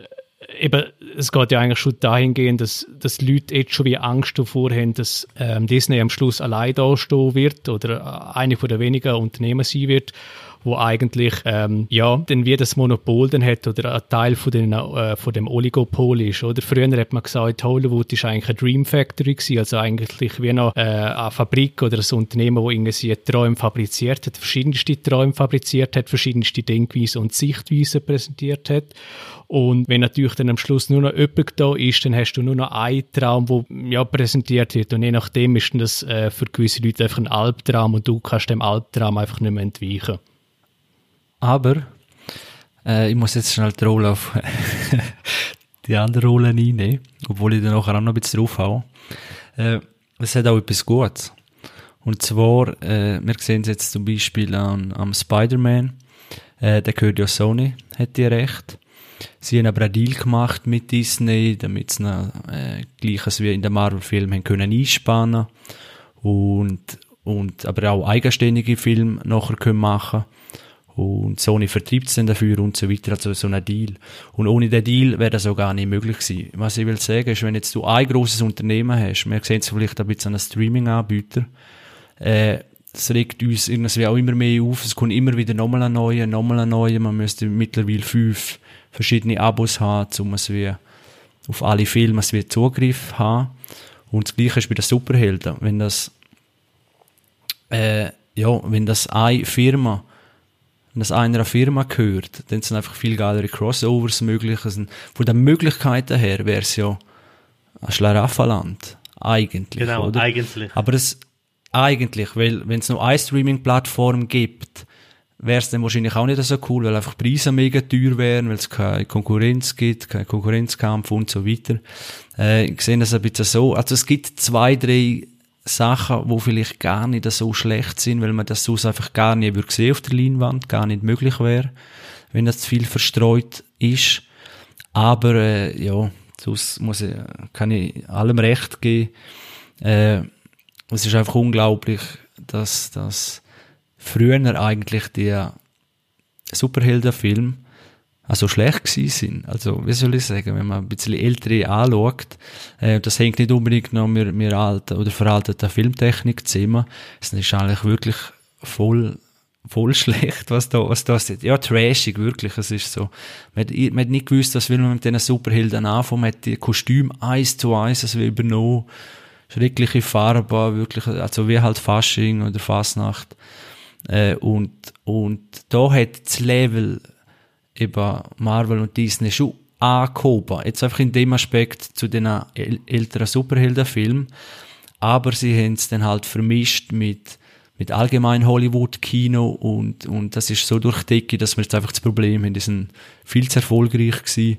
eben, es geht ja eigentlich schon dahingehend, dass, dass Leute jetzt schon wie Angst davor haben, dass ähm, Disney am Schluss allein dastehen wird oder eine von der wenigen Unternehmen sein wird wo eigentlich ähm, ja dann wie das Monopol dann hat oder ein Teil von, den, äh, von dem Oligopol ist. Oder früher hat man gesagt, Hollywood ist eigentlich eine Dream Factory gewesen, also eigentlich wie noch äh, eine Fabrik oder ein Unternehmen, wo irgendwie Träume fabriziert hat, verschiedenste Träume fabriziert hat, verschiedenste Denkweisen und Sichtweisen präsentiert hat. Und wenn natürlich dann am Schluss nur noch jemand da ist, dann hast du nur noch einen Traum, der ja, präsentiert wird. Und je nachdem ist das äh, für gewisse Leute einfach ein Albtraum und du kannst dem Albtraum einfach nicht mehr entweichen. Aber Äh, ich muss jetzt schnell die Rolle auf die andere Rolle einnehmen, obwohl ich dann nachher auch noch ein bisschen draufhaue. Äh, es hat auch etwas Gutes. Und zwar, äh, wir sehen es jetzt zum Beispiel an, am Spider-Man, äh, der gehört ja Sony, hat die Recht. Sie haben aber einen Deal gemacht mit Disney, damit sie äh, gleiches wie in den Marvel-Filmen können einspannen und, und aber auch eigenständige Filme nachher können machen und Sony vertreibt es dann dafür und so weiter, also so ein Deal. Und ohne den Deal wäre das auch gar nicht möglich gewesen. Was ich will sagen ist, wenn jetzt du ein grosses Unternehmen hast, wir sehen es vielleicht ein bisschen an einem Streaming-Anbieter, äh, es regt uns irgendwie auch immer mehr auf, es kommt immer wieder nochmal ein neuer, nochmal ein neuer, man müsste mittlerweile fünf verschiedene Abos haben, um es wie auf alle Filme es wie Zugriff haben. Und das Gleiche ist bei den Superhelden. Wenn das, äh, ja, wenn das eine Firma, wenn das einer Firma gehört, dann sind einfach viel geilere Crossovers möglich. Also von den Möglichkeiten her wäre es ja ein Schlaraffenland. Eigentlich. Genau, oder? eigentlich. Aber es, eigentlich, weil wenn es nur eine Streaming-Plattform gibt, wäre es dann wahrscheinlich auch nicht so cool, weil einfach Preise mega teuer wären, weil es keine Konkurrenz gibt, kein Konkurrenzkampf und so weiter. Äh, ich sehe das ein bisschen so. Also es gibt zwei, drei Sachen, wo vielleicht gar nicht so schlecht sind, weil man das sonst einfach gar nicht würde sehen auf der Leinwand, gar nicht möglich wäre, wenn das zu viel verstreut ist. Aber äh, ja, sonst muss ich, kann ich allem recht geben. Äh, es ist einfach unglaublich, dass das früher eigentlich die Superheldenfilme also schlecht gewesen sind. Also, wie soll ich sagen, wenn man ein bisschen ältere anschaut, äh, das hängt nicht unbedingt noch mit, mit alten oder veralteten Filmtechnik zusammen. Es ist eigentlich wirklich voll, voll schlecht, was da, was da ist. Ja, trashig, wirklich. Es ist so. Man hat, man hat nicht gewusst, was will man mit diesen Superhelden anfangen. Man hat die Kostüme eins zu eins, wird übernommen. Schreckliche Farben, wirklich, also wie halt Fasching oder Fasnacht. Äh, und, und da hat das Level über Marvel und Disney schon angehoben. Jetzt einfach in dem Aspekt zu den älteren Superheldenfilmen. Aber sie haben es dann halt vermischt mit, mit allgemein Hollywood-Kino und, und das ist so durch dass wir jetzt einfach das Problem haben, die sind viel zu erfolgreich gewesen.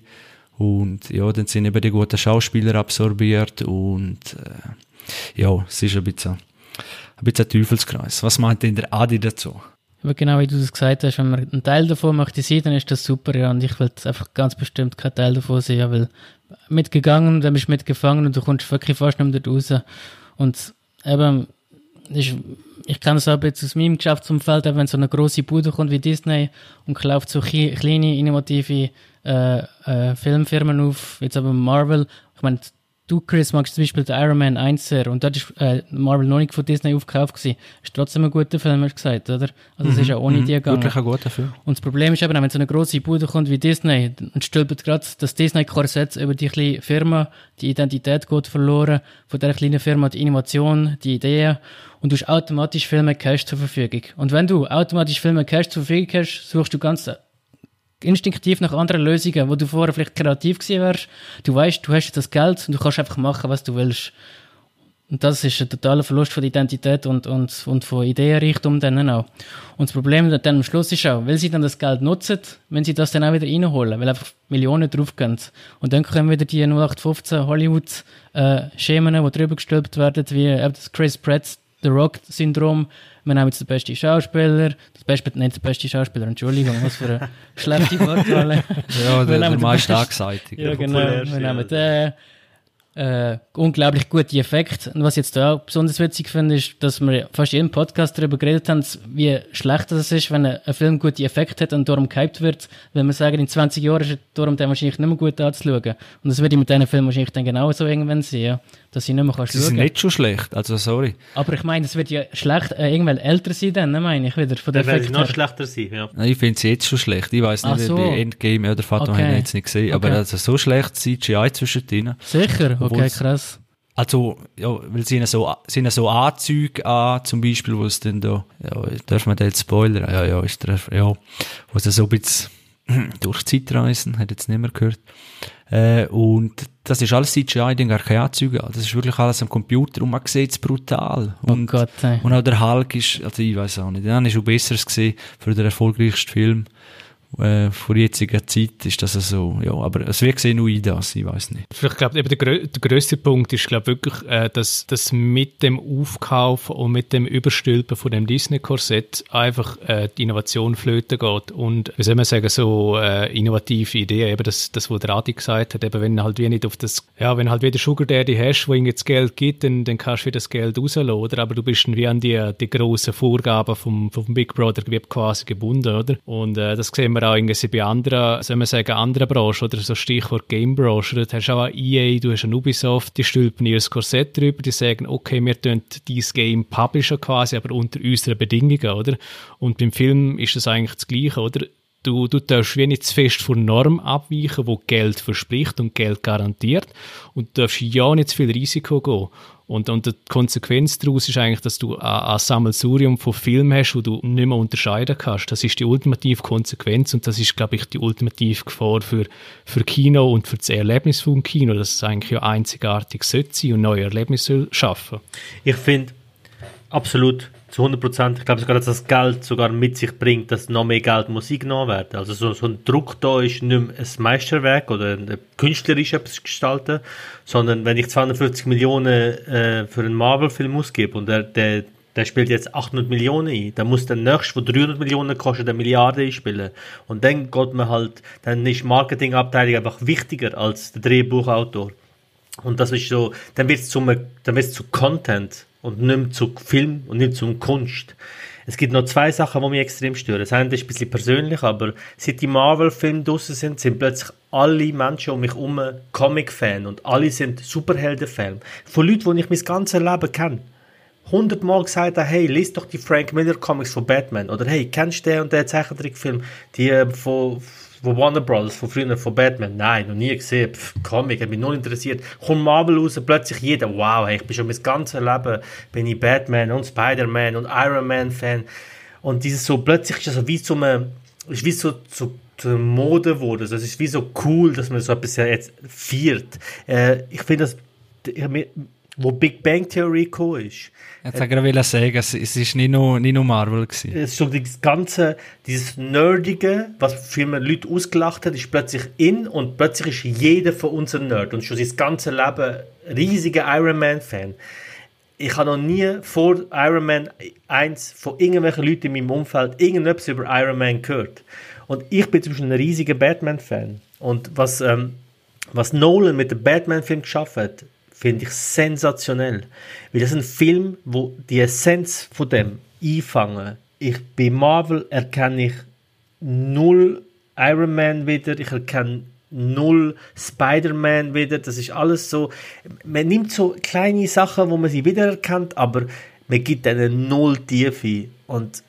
Und ja, dann sind eben die guten Schauspieler absorbiert und äh, ja, es ist ein bisschen, ein bisschen ein Teufelskreis. Was meint denn der Adi dazu? Aber genau wie du das gesagt hast, wenn man einen Teil davon möchte sehen, dann ist das super, ja. Und ich will einfach ganz bestimmt keinen Teil davon sehen, weil mitgegangen, dann bist du mitgefangen und du kommst wirklich fast nicht mehr raus. Und eben, ich, ich kann es auch jetzt aus meinem Geschäftsumfeld, wenn so eine große Bude kommt wie Disney und kauft so kleine, innovative äh, äh, Filmfirmen auf, jetzt aber Marvel, ich meine, du, Chris, magst zum Beispiel den Iron Man 1 sehr und dort ist äh, Marvel noch nicht von Disney aufgekauft gewesen. Ist trotzdem ein guter Film, hast du gesagt, oder? Also es Mhm, ist ja ohne mhm, die gegangen. Wirklich ein guter Film. Und das Problem ist eben, wenn so eine grosse Bude kommt wie Disney, dann stülpt gerade das Disney-Korsett über die kleine Firma, die Identität geht verloren, von der kleinen Firma die Innovation, die Ideen und du hast automatisch viel mehr Cash zur Verfügung. Und wenn du automatisch viel mehr Cash zur Verfügung hast, suchst du ganz instinktiv nach anderen Lösungen, wo du vorher vielleicht kreativ gewesen wärst. Du weißt, du hast das Geld und du kannst einfach machen, was du willst. Und das ist ein totaler Verlust von Identität und, und, und von Ideenreichtum dann auch. Und das Problem dann am Schluss ist auch, weil sie dann das Geld nutzen, wenn sie das dann auch wieder reinholen, weil einfach Millionen draufgehen. Und dann kommen wieder die 0815 Hollywood-Schemen, die drüber gestülpt werden, wie eben das Chris Pratt, The Rock-Syndrom. Wir haben jetzt den besten Schauspieler, das beste, nicht der beste Schauspieler, Entschuldigung, was für eine schlechte Wortwahl. Ja, der, der nehmen den meist besten- Angeseitige. Ja, genau. Wir nehmen den. Äh, unglaublich gute Effekte. Und was ich jetzt da auch besonders witzig finde, ist, dass wir fast in jedem Podcast darüber geredet haben, wie schlecht das ist, wenn ein, Film gute Effekte hat und darum gehypt wird, weil wir sagen, in 20 Jahren ist er darum dann wahrscheinlich nicht mehr gut anzuschauen. Und das würde ich mit diesen Filmen wahrscheinlich dann genauso irgendwann sehen, ja, dass ich nicht mehr kannst Sie sind schauen nicht schon schlecht, also sorry. Aber ich meine, es wird ja schlecht äh, irgendwann älter sein dann, ne, meine ich wieder, von der Effekt noch her. schlechter sein, ja. Nein, Ich finde sie jetzt schon schlecht. Ich weiß nicht, so. bei Endgame oder Fatum Okay. habe ich jetzt nicht gesehen, aber Okay. also so schlecht CGI zwischendrin. Sicher? Okay, krass. Also, ja, weil sie haben so, sie haben so Anzüge an, zum Beispiel, wo es dann da, ja, darf man da jetzt spoilern? Ja, ja, ist der, ja, wo sie so ein bisschen durch die Zeit reisen, hat jetzt nicht mehr gehört. Äh, und das ist alles CGI, haben gar keine Anzüge an. Das ist wirklich alles am Computer und man sieht es brutal. Oh Und, Gott, und auch der Hulk ist, also ich weiß auch nicht, dann ist schon besseres gesehen für den erfolgreichsten Film, äh, vor jetziger Zeit ist das so, ja, aber es wird gesehen nur das, ich weiß nicht. Ich glaube, eben der, grö der grösste Punkt ist, glaube wirklich, äh, dass, dass mit dem Aufkauf und mit dem Überstülpen von dem Disney-Korsett einfach äh, die Innovation flöten geht und, wie soll man sagen, so äh, innovative Ideen, eben das, das, was der Adi gesagt hat, eben wenn halt wie nicht auf das, ja, wenn halt wieder Sugar Daddy hast, wo ihm jetzt Geld gibt, dann, dann kannst du wieder das Geld rauslassen, oder? Aber du bist dann wie an die, die grossen Vorgaben vom, vom Big Brother quasi gebunden, oder? Und äh, das sehen wir auch irgendwie bei anderen, soll man sagen, anderen Branchen, oder so Stichwort Game-Branche, du hast auch eine EA, du hast eine Ubisoft, die stülpen ihr Korsett drüber, die sagen, okay, wir tun dieses Game publishen quasi, aber unter unseren Bedingungen, oder? Und beim Film ist das eigentlich das Gleiche, oder? Du, du darfst wie nicht zu fest von Norm abweichen, wo Geld verspricht und Geld garantiert und du darfst ja nicht zu viel Risiko gehen. Und, und die Konsequenz daraus ist eigentlich, dass du ein Sammelsurium von Filmen hast, wo du nicht mehr unterscheiden kannst. Das ist die ultimative Konsequenz und das ist, glaube ich, die ultimative Gefahr für, für Kino und für das Erlebnis vom Kino, dass es eigentlich ja einzigartig sollte sein und neue Erlebnisse schaffen. Ich finde, absolut zu 100 Prozent. Ich glaube sogar, dass das Geld sogar mit sich bringt, dass noch mehr Geld muss eingenommen werden. Also so, so ein Druck da ist nicht mehr ein Meisterwerk oder ein künstlerisch etwas gestalten, sondern wenn ich 250 Millionen äh, für einen Marvel-Film ausgebe und der, der, der spielt jetzt 800 Millionen ein, dann muss der nächste, der 300 Millionen kostet, eine Milliarde einspielen. Und dann geht man halt, dann ist Marketingabteilung einfach wichtiger als der Drehbuchautor. Und das ist so, dann wird es zu Content und nicht mehr zu Film und nicht zum Kunst. Es gibt noch zwei Sachen, die mich extrem stören. Das eine ist ein bisschen persönlich, aber seit die Marvel-Filme draussen sind, sind plötzlich alle Menschen um mich herum Comic-Fan und alle sind Superhelden-Fan. Von Leuten, die ich mein ganzes Leben kenne. Hundertmal gesagt hey, liest doch die Frank Miller Comics von Batman. Oder hey, kennst du den und den Zeichentrickfilm, die äh, von, von Warner Bros. von früher von Batman. Nein, noch nie gesehen. Pff, Comic, hat mich null interessiert. Kommt Marvel raus, plötzlich jeder, wow, hey, ich bin schon mein ganzes Leben, bin ich Batman und Spider-Man und Iron Man Fan. Und dieses so, plötzlich ist das so wie so eine, ist wie so, so zur Mode geworden. Also es ist wie so cool, dass man so etwas jetzt feiert. Äh, ich finde das, wo Big Bang Theory gekommen ist. Jetzt äh, ich wollte sagen, es, es ist nicht nur, nicht nur Marvel gewesen. Es ist so das ganze, dieses Nerdige, was für Leute ausgelacht hat, ist plötzlich in und plötzlich ist jeder von uns ein Nerd und schon sein ganzes Leben riesiger Iron Man Fan. Ich habe noch nie vor Iron Man 1 von irgendwelchen Leuten in meinem Umfeld irgendetwas über Iron Man gehört. Und ich bin zum Beispiel ein riesiger Batman-Fan. Und was, ähm, was Nolan mit dem Batman-Film geschaffen hat, finde ich sensationell. Weil das ist ein Film, wo die Essenz von dem einfangen. Ich bei Marvel erkenne ich null Iron Man wieder, ich erkenne null Spider-Man wieder. Das ist alles so. Man nimmt so kleine Sachen, wo man sie wiedererkennt, aber man gibt ihnen null Tiefe. Und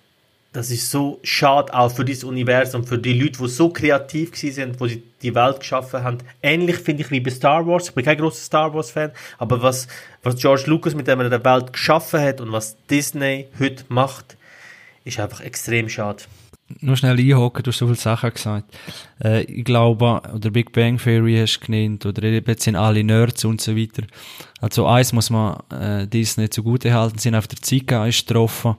das ist so schade auch für dieses Universum, für die Leute, die so kreativ sind, wo sie die Welt geschaffen haben. Ähnlich finde ich wie bei Star Wars. Ich bin kein großer Star Wars Fan, aber was, was George Lucas mit dem der Welt geschaffen hat und was Disney heute macht, ist einfach extrem schade. Nur schnell einhocken, du hast so viele Sachen gesagt. Äh, ich glaube, oder Big Bang Theory hast du genannt, oder jetzt sind alle Nerds und so weiter. Also eins muss man äh, Disney zugute halten, sind auf der Zeitgeist getroffen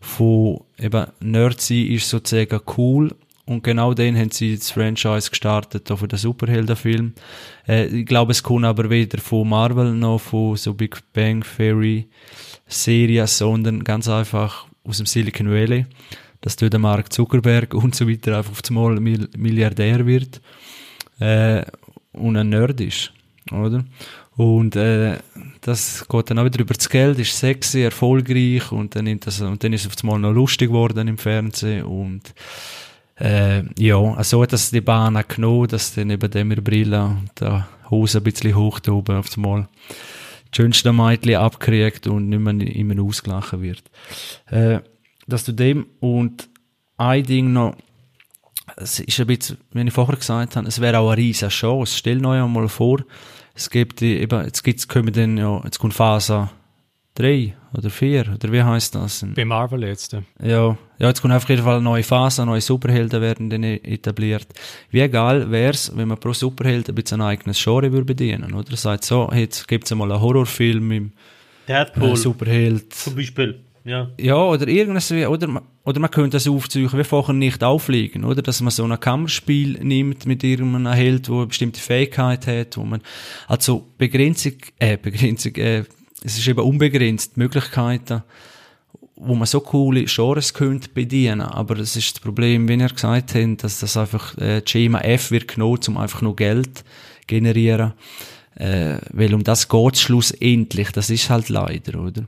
von eben Nerd sein ist sozusagen cool und genau den haben sie das Franchise gestartet, auch für den Superheldenfilm. Äh, ich glaube, es kommt aber weder von Marvel noch von so Big Bang Theory Serien, sondern ganz einfach aus dem Silicon Valley, dass dort der Mark Zuckerberg und so weiter einfach auf einmal Milliardär wird äh, und ein Nerd ist, oder? Und äh, das geht dann auch wieder über das Geld, ist sexy, erfolgreich und dann, nimmt das, und dann ist es auf einmal noch lustig geworden im Fernsehen und äh, ja, also hat das die Bahn auch genommen, dass dann eben dem mit Brille und der Hose ein bisschen hoch da oben auf einmal das schönste Mädchen abkriegt und nicht mehr immer ausgelachen wird. Äh, dass du dem und ein Ding noch, es ist ein bisschen, wie ich vorher gesagt habe, es wäre auch eine riesige Chance. Stell dir einmal vor, es gibt eben, jetzt gibt's, kommen dann ja, jetzt kommt Phase 3 oder 4, oder wie heißt das? Bei Marvel jetzt. Ja, ja, jetzt kommt auf jeden Fall eine neue Phase, neue Superhelden werden dann etabliert. Wie egal wär's, wenn man pro Superheld ein bisschen ein eigenes Genre würde bedienen, oder? Sagt so, jetzt gibt's einmal einen Horrorfilm im Deadpool. Äh, Superheld. Zum Beispiel. Ja. Ja, oder irgendwas, oder, oder man könnte das aufzeichnen, wie vorher nicht aufliegen, oder? Dass man so ein Kammerspiel nimmt mit irgendeinem Held, wo eine bestimmte Fähigkeit hat, wo man, also Begrenzung, äh, Begrenzung, äh, es ist eben unbegrenzt, Möglichkeiten, wo man so coole Genres könnte bedienen, aber das ist das Problem, wie ihr gesagt habt, dass das einfach, äh, Schema F wird genutzt, um einfach nur Geld generieren, äh, weil um das geht schlussendlich, das ist halt leider, oder?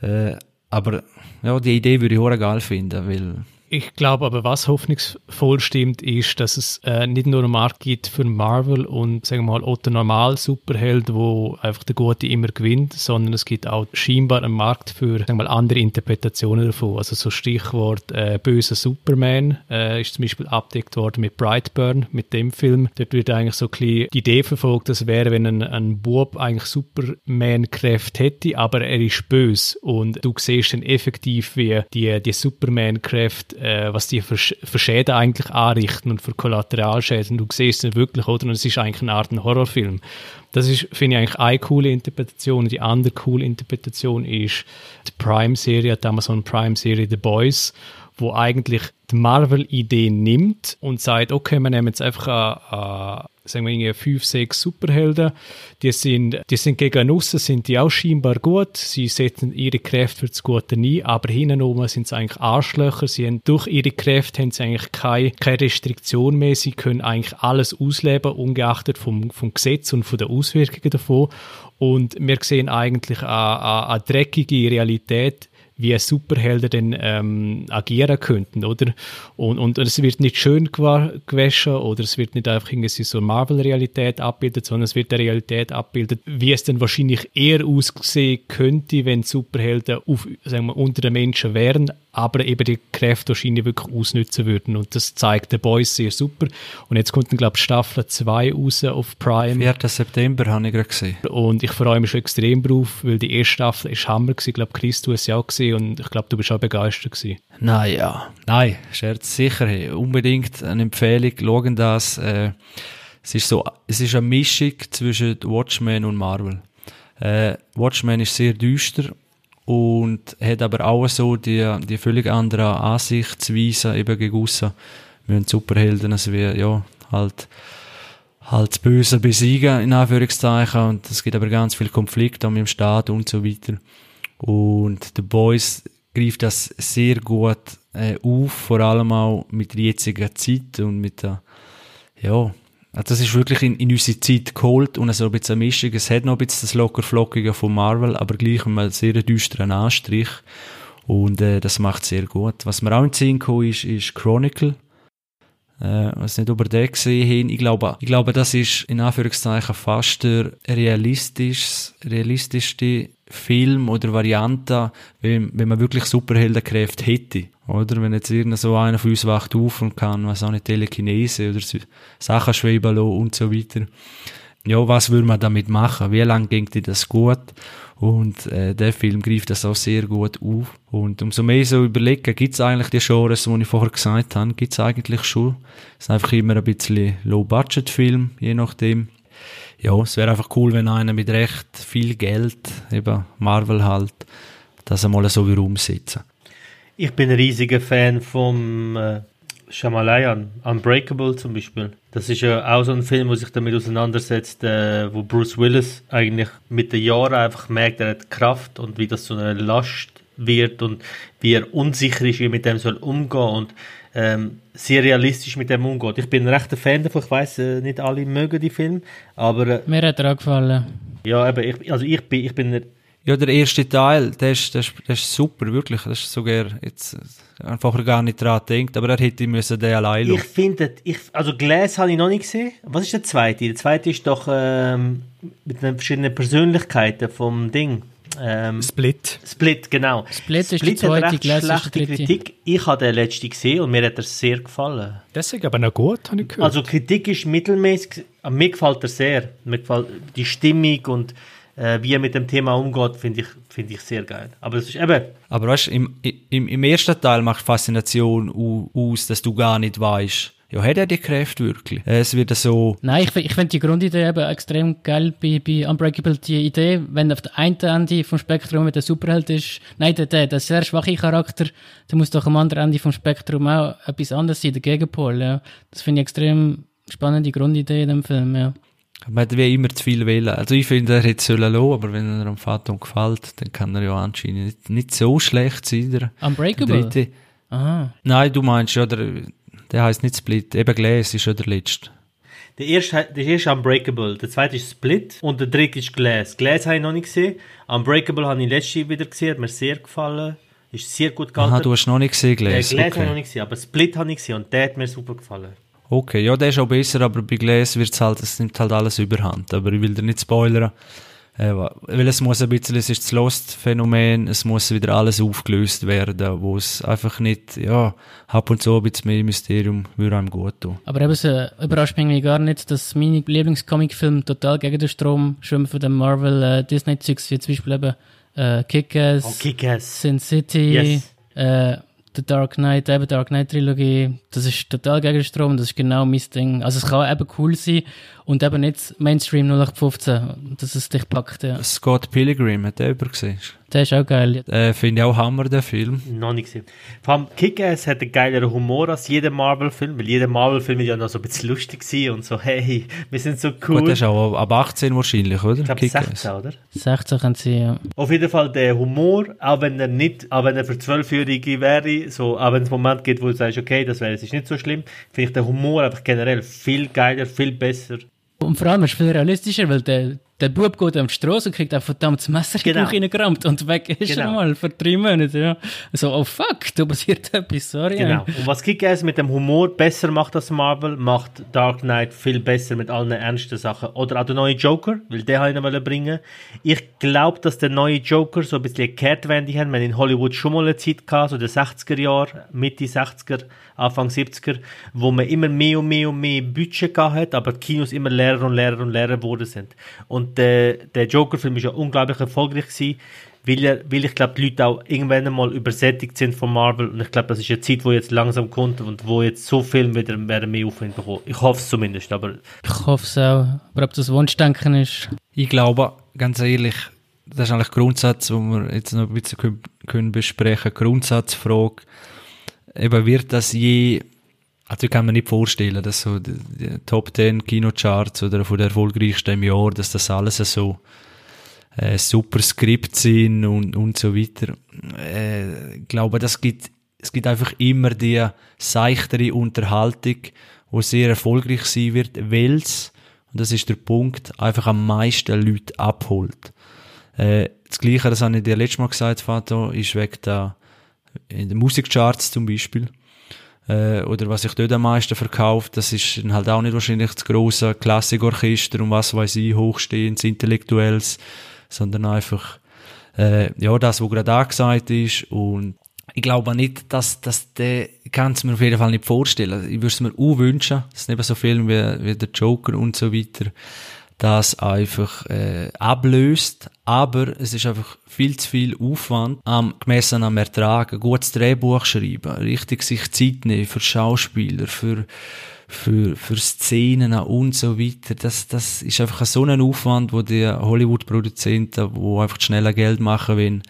Äh, aber ja, die Idee würde ich auch geil finden, weil Ich glaube aber, was hoffnungsvoll stimmt, ist, dass es äh, nicht nur einen Markt gibt für Marvel und sagen wir mal Otto Normal Superheld, wo einfach der Gute immer gewinnt, sondern es gibt auch scheinbar einen Markt für sagen wir mal andere Interpretationen davon. Also so Stichwort äh, böser Superman äh, ist zum Beispiel abdeckt worden mit Brightburn, mit dem Film. Dort wird eigentlich so ein bisschen die Idee verfolgt, das wäre, wenn ein, ein Bub eigentlich Superman-Kräfte hätte, aber er ist böse und du siehst dann effektiv, wie die, die Superman-Kräfte, äh, was die für, für Schäden eigentlich anrichten und für Kollateralschäden. Du siehst dann wirklich, oder? Und es ist eigentlich eine Art ein Horrorfilm. Das ist, finde ich, eigentlich eine coole Interpretation. Die andere coole Interpretation ist die Prime-Serie, die Amazon Prime-Serie The Boys, wo eigentlich die Marvel-Idee nimmt und sagt, okay, wir nehmen jetzt einfach eine, eine sagen wir irgendwie fünf, sechs Superhelden, die sind, die sind gegen aussen, sind die auch scheinbar gut, sie setzen ihre Kräfte für das Gute ein, aber hinten oben sind sie eigentlich Arschlöcher, sie haben, durch ihre Kräfte haben sie eigentlich keine, keine Restriktion mehr, sie können eigentlich alles ausleben, ungeachtet vom, vom Gesetz und von den Auswirkungen davon. Und wir sehen eigentlich eine, eine, eine dreckige Realität, wie Superhelden denn ähm, agieren könnten, oder? Und, und es wird nicht schön gewa- gewaschen oder es wird nicht einfach irgendwie so Marvel-Realität abbildet, sondern es wird eine Realität abbildet, wie es dann wahrscheinlich eher aussehen könnte, wenn Superhelden auf, sagen wir, unter den Menschen wären, aber eben die Kräfte wahrscheinlich wirklich ausnutzen würden. Und das zeigt The Boys sehr super. Und jetzt kommt dann, glaube ich, Staffel 2 raus auf Prime. 4. September habe ich gerade gesehen. Und ich freue mich schon extrem drauf, weil die erste Staffel ist Hammer gewesen. Ich glaube, Chris, du hast sie auch gesehen und ich glaube, du bist auch begeistert gewesen. Naja, nein, Scherz sicher, hey, unbedingt eine Empfehlung, schauen das. Äh, es ist so, es ist eine Mischung zwischen Watchmen und Marvel. Äh, Watchmen ist sehr düster und hat aber auch so die, die völlig andere Ansichtsweise eben gegen aussen. Wir haben Superhelden, also wie, ja, halt, halt das Böse besiegen, in Anführungszeichen, und es gibt aber ganz viel Konflikte auch mit dem Staat und so weiter. Und The Boys greift das sehr gut äh, auf, vor allem auch mit der jetzigen Zeit und mit der, ja, also das ist wirklich in, in unsere Zeit geholt und so ein bisschen eine Mischung. Es hat noch ein bisschen das locker-flockige von Marvel, aber gleich einem sehr düsteren Anstrich. Und äh, das macht sehr gut. Was mir auch in den Sinn gekommen ist, ist Chronicle. Äh, weiß nicht, ob ihr den gesehen habt. Ich glaube, ich glaube, das ist in Anführungszeichen fast der realistisch, realistischste Film oder Variante, wenn, wenn man wirklich Superheldenkräfte hätte. Oder wenn jetzt irgend so einer von uns wacht auf und kann, was auch nicht, Telekinese oder Sachen schweben lassen und so weiter. Ja, was würde man damit machen? Wie lange ging dir das gut? Und äh, der Film greift das auch sehr gut auf. Und umso mehr so überlegen, gibt es eigentlich die Genres, die ich vorher gesagt habe, gibt es eigentlich schon. Es ist einfach immer ein bisschen Low-Budget-Film, je nachdem. Ja, es wäre einfach cool, wenn einer mit recht viel Geld, eben Marvel halt, das einmal so wieder umsetzen. Ich bin ein riesiger Fan vom äh, Shyamalan, Unbreakable zum Beispiel. Das ist ja auch so ein Film, der sich damit auseinandersetzt, äh, wo Bruce Willis eigentlich mit den Jahren einfach merkt, er hat Kraft und wie das so eine Last wird und wie er unsicher ist, wie er mit dem soll umgehen und ähm, sehr realistisch mit dem umgeht. Ich bin ein rechter Fan davon. Ich weiß, äh, nicht alle mögen die Film, aber äh, Mir hat er auch gefallen. ja, eben, ich, also ich bin, ich bin Ja, der erste Teil, der ist, der ist, der ist super, wirklich. Das ist sogar jetzt äh, einfach gar nicht dran gedacht, aber er hätte müssen den allein Ich lassen. finde, ich, also Glass habe ich noch nicht gesehen. Was ist der zweite? Der zweite ist doch ähm, mit den verschiedenen Persönlichkeiten vom Ding. Ähm, Split. Split, genau. Split ist der hat zweite, recht Glass ist schlechte dritte. Kritik. Ich habe den letzten gesehen und mir hat er sehr gefallen. Das ist aber noch gut, habe ich gehört. Also Kritik ist mittelmäßig, mir gefällt er sehr. Mir gefällt die Stimmung und äh, wie er mit dem Thema umgeht, finde ich, finde ich sehr geil. Aber es ist eben, Aber weißt, im, im, im ersten Teil macht Faszination au- aus, dass du gar nicht weißt, ja, hat er die Kräfte wirklich? Es wird so, Nein, ich, find- ich finde die Grundidee eben extrem geil bei, bei Unbreakable, die Idee, wenn auf der einen Ende vom Spektrum mit der Superheld ist, nein, der, der, der sehr schwache Charakter, der muss doch am anderen Ende vom Spektrum auch etwas anderes sein, der Gegenpol, ja. Das finde ich extrem spannende Grundidee in dem Film, ja. Man hat wie immer zu viel wählen. Also ich finde, er hätte sollen lassen, aber wenn er am Phantom gefällt, dann kann er ja anscheinend nicht, nicht so schlecht sein. Der, der Unbreakable? dritte. Aha. Nein, du meinst ja, der, der heisst nicht Split. Eben Glass ist ja der letzte. Der erste, der erste ist Unbreakable, der zweite ist Split und der dritte ist Glass. Glass habe ich noch nicht gesehen. Unbreakable habe ich letztes Jahr wieder gesehen, hat mir sehr gefallen. Ist sehr gut gehalten. Aha, du hast noch nicht gesehen, Der Glass. Glass habe ich noch Okay. nicht gesehen, aber Split habe ich gesehen und der hat mir super gefallen. Okay, ja, der ist auch besser, aber bei Glass wird's halt, es nimmt halt alles überhand. Aber ich will dir nicht spoilern. Äh, weil es muss ein bisschen, es ist das Lost-Phänomen, es muss wieder alles aufgelöst werden, wo es einfach nicht, ja, ab und zu ein bisschen mehr Mysterium würde einem gut tun. Aber eben, es äh, überrascht mich irgendwie gar nicht, dass meine Lieblingscomic-Filme total gegen den Strom schwimmen von den Marvel-Disney-Zeugs, wie zum Beispiel eben äh, Kick-Ass, Oh, Kick-Ass. Sin City, Yes. äh, The Dark Knight, eben Dark Knight Trilogie, das ist total gegen Strom, das ist genau mein Ding. Also es kann eben cool sein und eben nicht Mainstream 0815, dass es dich packt, ja. Scott Pilgrim, hat der über gesehen? Der ist auch geil. Äh, Finde ich auch Hammer, der Film. Noch nicht gesehen. Vor allem Kick-Ass hat einen geileren Humor als jeder Marvel-Film, weil jeder Marvel-Film ist ja noch so ein bisschen lustig war und so, hey, wir sind so cool. Gut, der ist auch ab 18 wahrscheinlich, oder? ich glaube Kick-Ass. 16, oder? 16 können sie, ja. Auf jeden Fall der Humor, auch wenn er nicht, auch wenn er für 12-Jährige wäre, so, auch wenn es Moment gibt, wo du sagst, okay, das wäre, es ist nicht so schlimm, finde ich den Humor einfach generell viel geiler, viel besser. Und vor allem ist es viel realistischer, weil der, der Bub geht auf die Straße und kriegt ein verdammtes Messer in den Genau. Reingerammt und weg ist er Genau. mal für drei Monate, ja. So, oh fuck, da passiert etwas, sorry. Genau. Und was Kick-Ass mit dem Humor besser macht als Marvel, macht Dark Knight viel besser mit allen ernsten Sachen. Oder auch der neue Joker, weil den wollte ich noch bringen. Ich glaube, dass der neue Joker so ein bisschen Kehrtwende haben. Wir haben in Hollywood schon mal eine Zeit gehabt, so der 60er Jahre, Mitte 60er, Anfang 70er, wo man immer mehr und mehr und mehr Budget gehabt hat, aber die Kinos immer leerer und leerer und leerer geworden sind. Und der, der Joker-Film ist ja unglaublich erfolgreich gewesen weil, er, weil ich glaube, die Leute auch irgendwann einmal übersättigt sind von Marvel und ich glaube, das ist eine Zeit, wo jetzt langsam kommt und wo jetzt so Filme wieder werden mehr Aufwind bekommen. Ich hoffe es zumindest, aber Ich hoffe es auch. Aber ob das Wunschdenken ist, Ich glaube, ganz ehrlich, das ist eigentlich Grundsatz, wo wir jetzt noch ein bisschen können, können besprechen. Grundsatzfrage. Eben wird das je, also ich kann mir nicht vorstellen, dass so die, die Top 10 Kinocharts oder von der erfolgreichsten im Jahr, dass das alles so äh, super Skript sind und, und so weiter. Äh, ich glaube, das gibt, es gibt einfach immer die seichtere Unterhaltung, die sehr erfolgreich sein wird, weil es, und das ist der Punkt, einfach am meisten Leute abholt. Äh, das Gleiche, das habe ich dir letztes Mal gesagt, Vater, ist wegen der, in den Musikcharts zum Beispiel. Äh, oder was sich dort am meisten verkauft, das ist halt auch nicht wahrscheinlich das grosse Klassikorchester und was weiß ich, hochstehendes, intellektuelles, sondern einfach, äh, ja, das, was gerade angesagt ist und ich glaube nicht, dass, dass der, kann es mir auf jeden Fall nicht vorstellen. Ich würde es mir auch wünschen, dass neben so Filmen wie, wie der Joker und so weiter, das einfach äh, ablöst, aber es ist einfach viel zu viel Aufwand am gemessen am Ertrag, ein gutes Drehbuch schreiben, richtig sich Zeit nehmen für Schauspieler, für für, für Szenen und so weiter. Das, das ist einfach so ein Aufwand, wo die Hollywood-Produzenten, wo einfach schneller Geld machen wollen,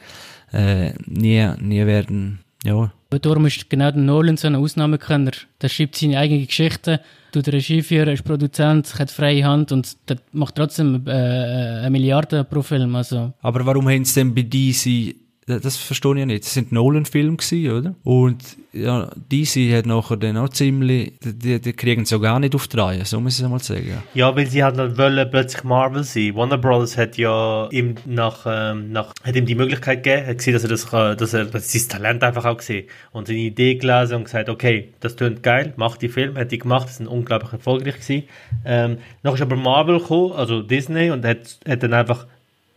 äh, nie, nie werden, ja, darum ist genau der Nolan so ein Ausnahmekenner. Der schreibt seine eigene Geschichte, tut Regie führen, ist Produzent, hat freie Hand und macht trotzdem äh, eine Milliarde pro Film. Also, Aber warum haben sie denn bei DC, das das verstehe ich nicht, das sind Nolan-Filme oder? Und ja, DC hat nachher dann auch ziemlich, die, die kriegen es ja gar nicht auf die Reihe, so muss ich es mal sagen. Ja. weil sie halt wollen plötzlich Marvel sein. Warner Brothers hat ja ihm nach, ähm, nach, hat ihm die Möglichkeit gegeben, hat gesehen, dass er das, dass er, dass sein Talent einfach auch gesehen und seine Idee gelesen und gesagt, okay, das tönt geil, mach die Film, hat die gemacht, das sind unglaublich erfolgreich gewesen. Ähm, noch ist aber Marvel gekommen, also Disney, und hat, hat dann einfach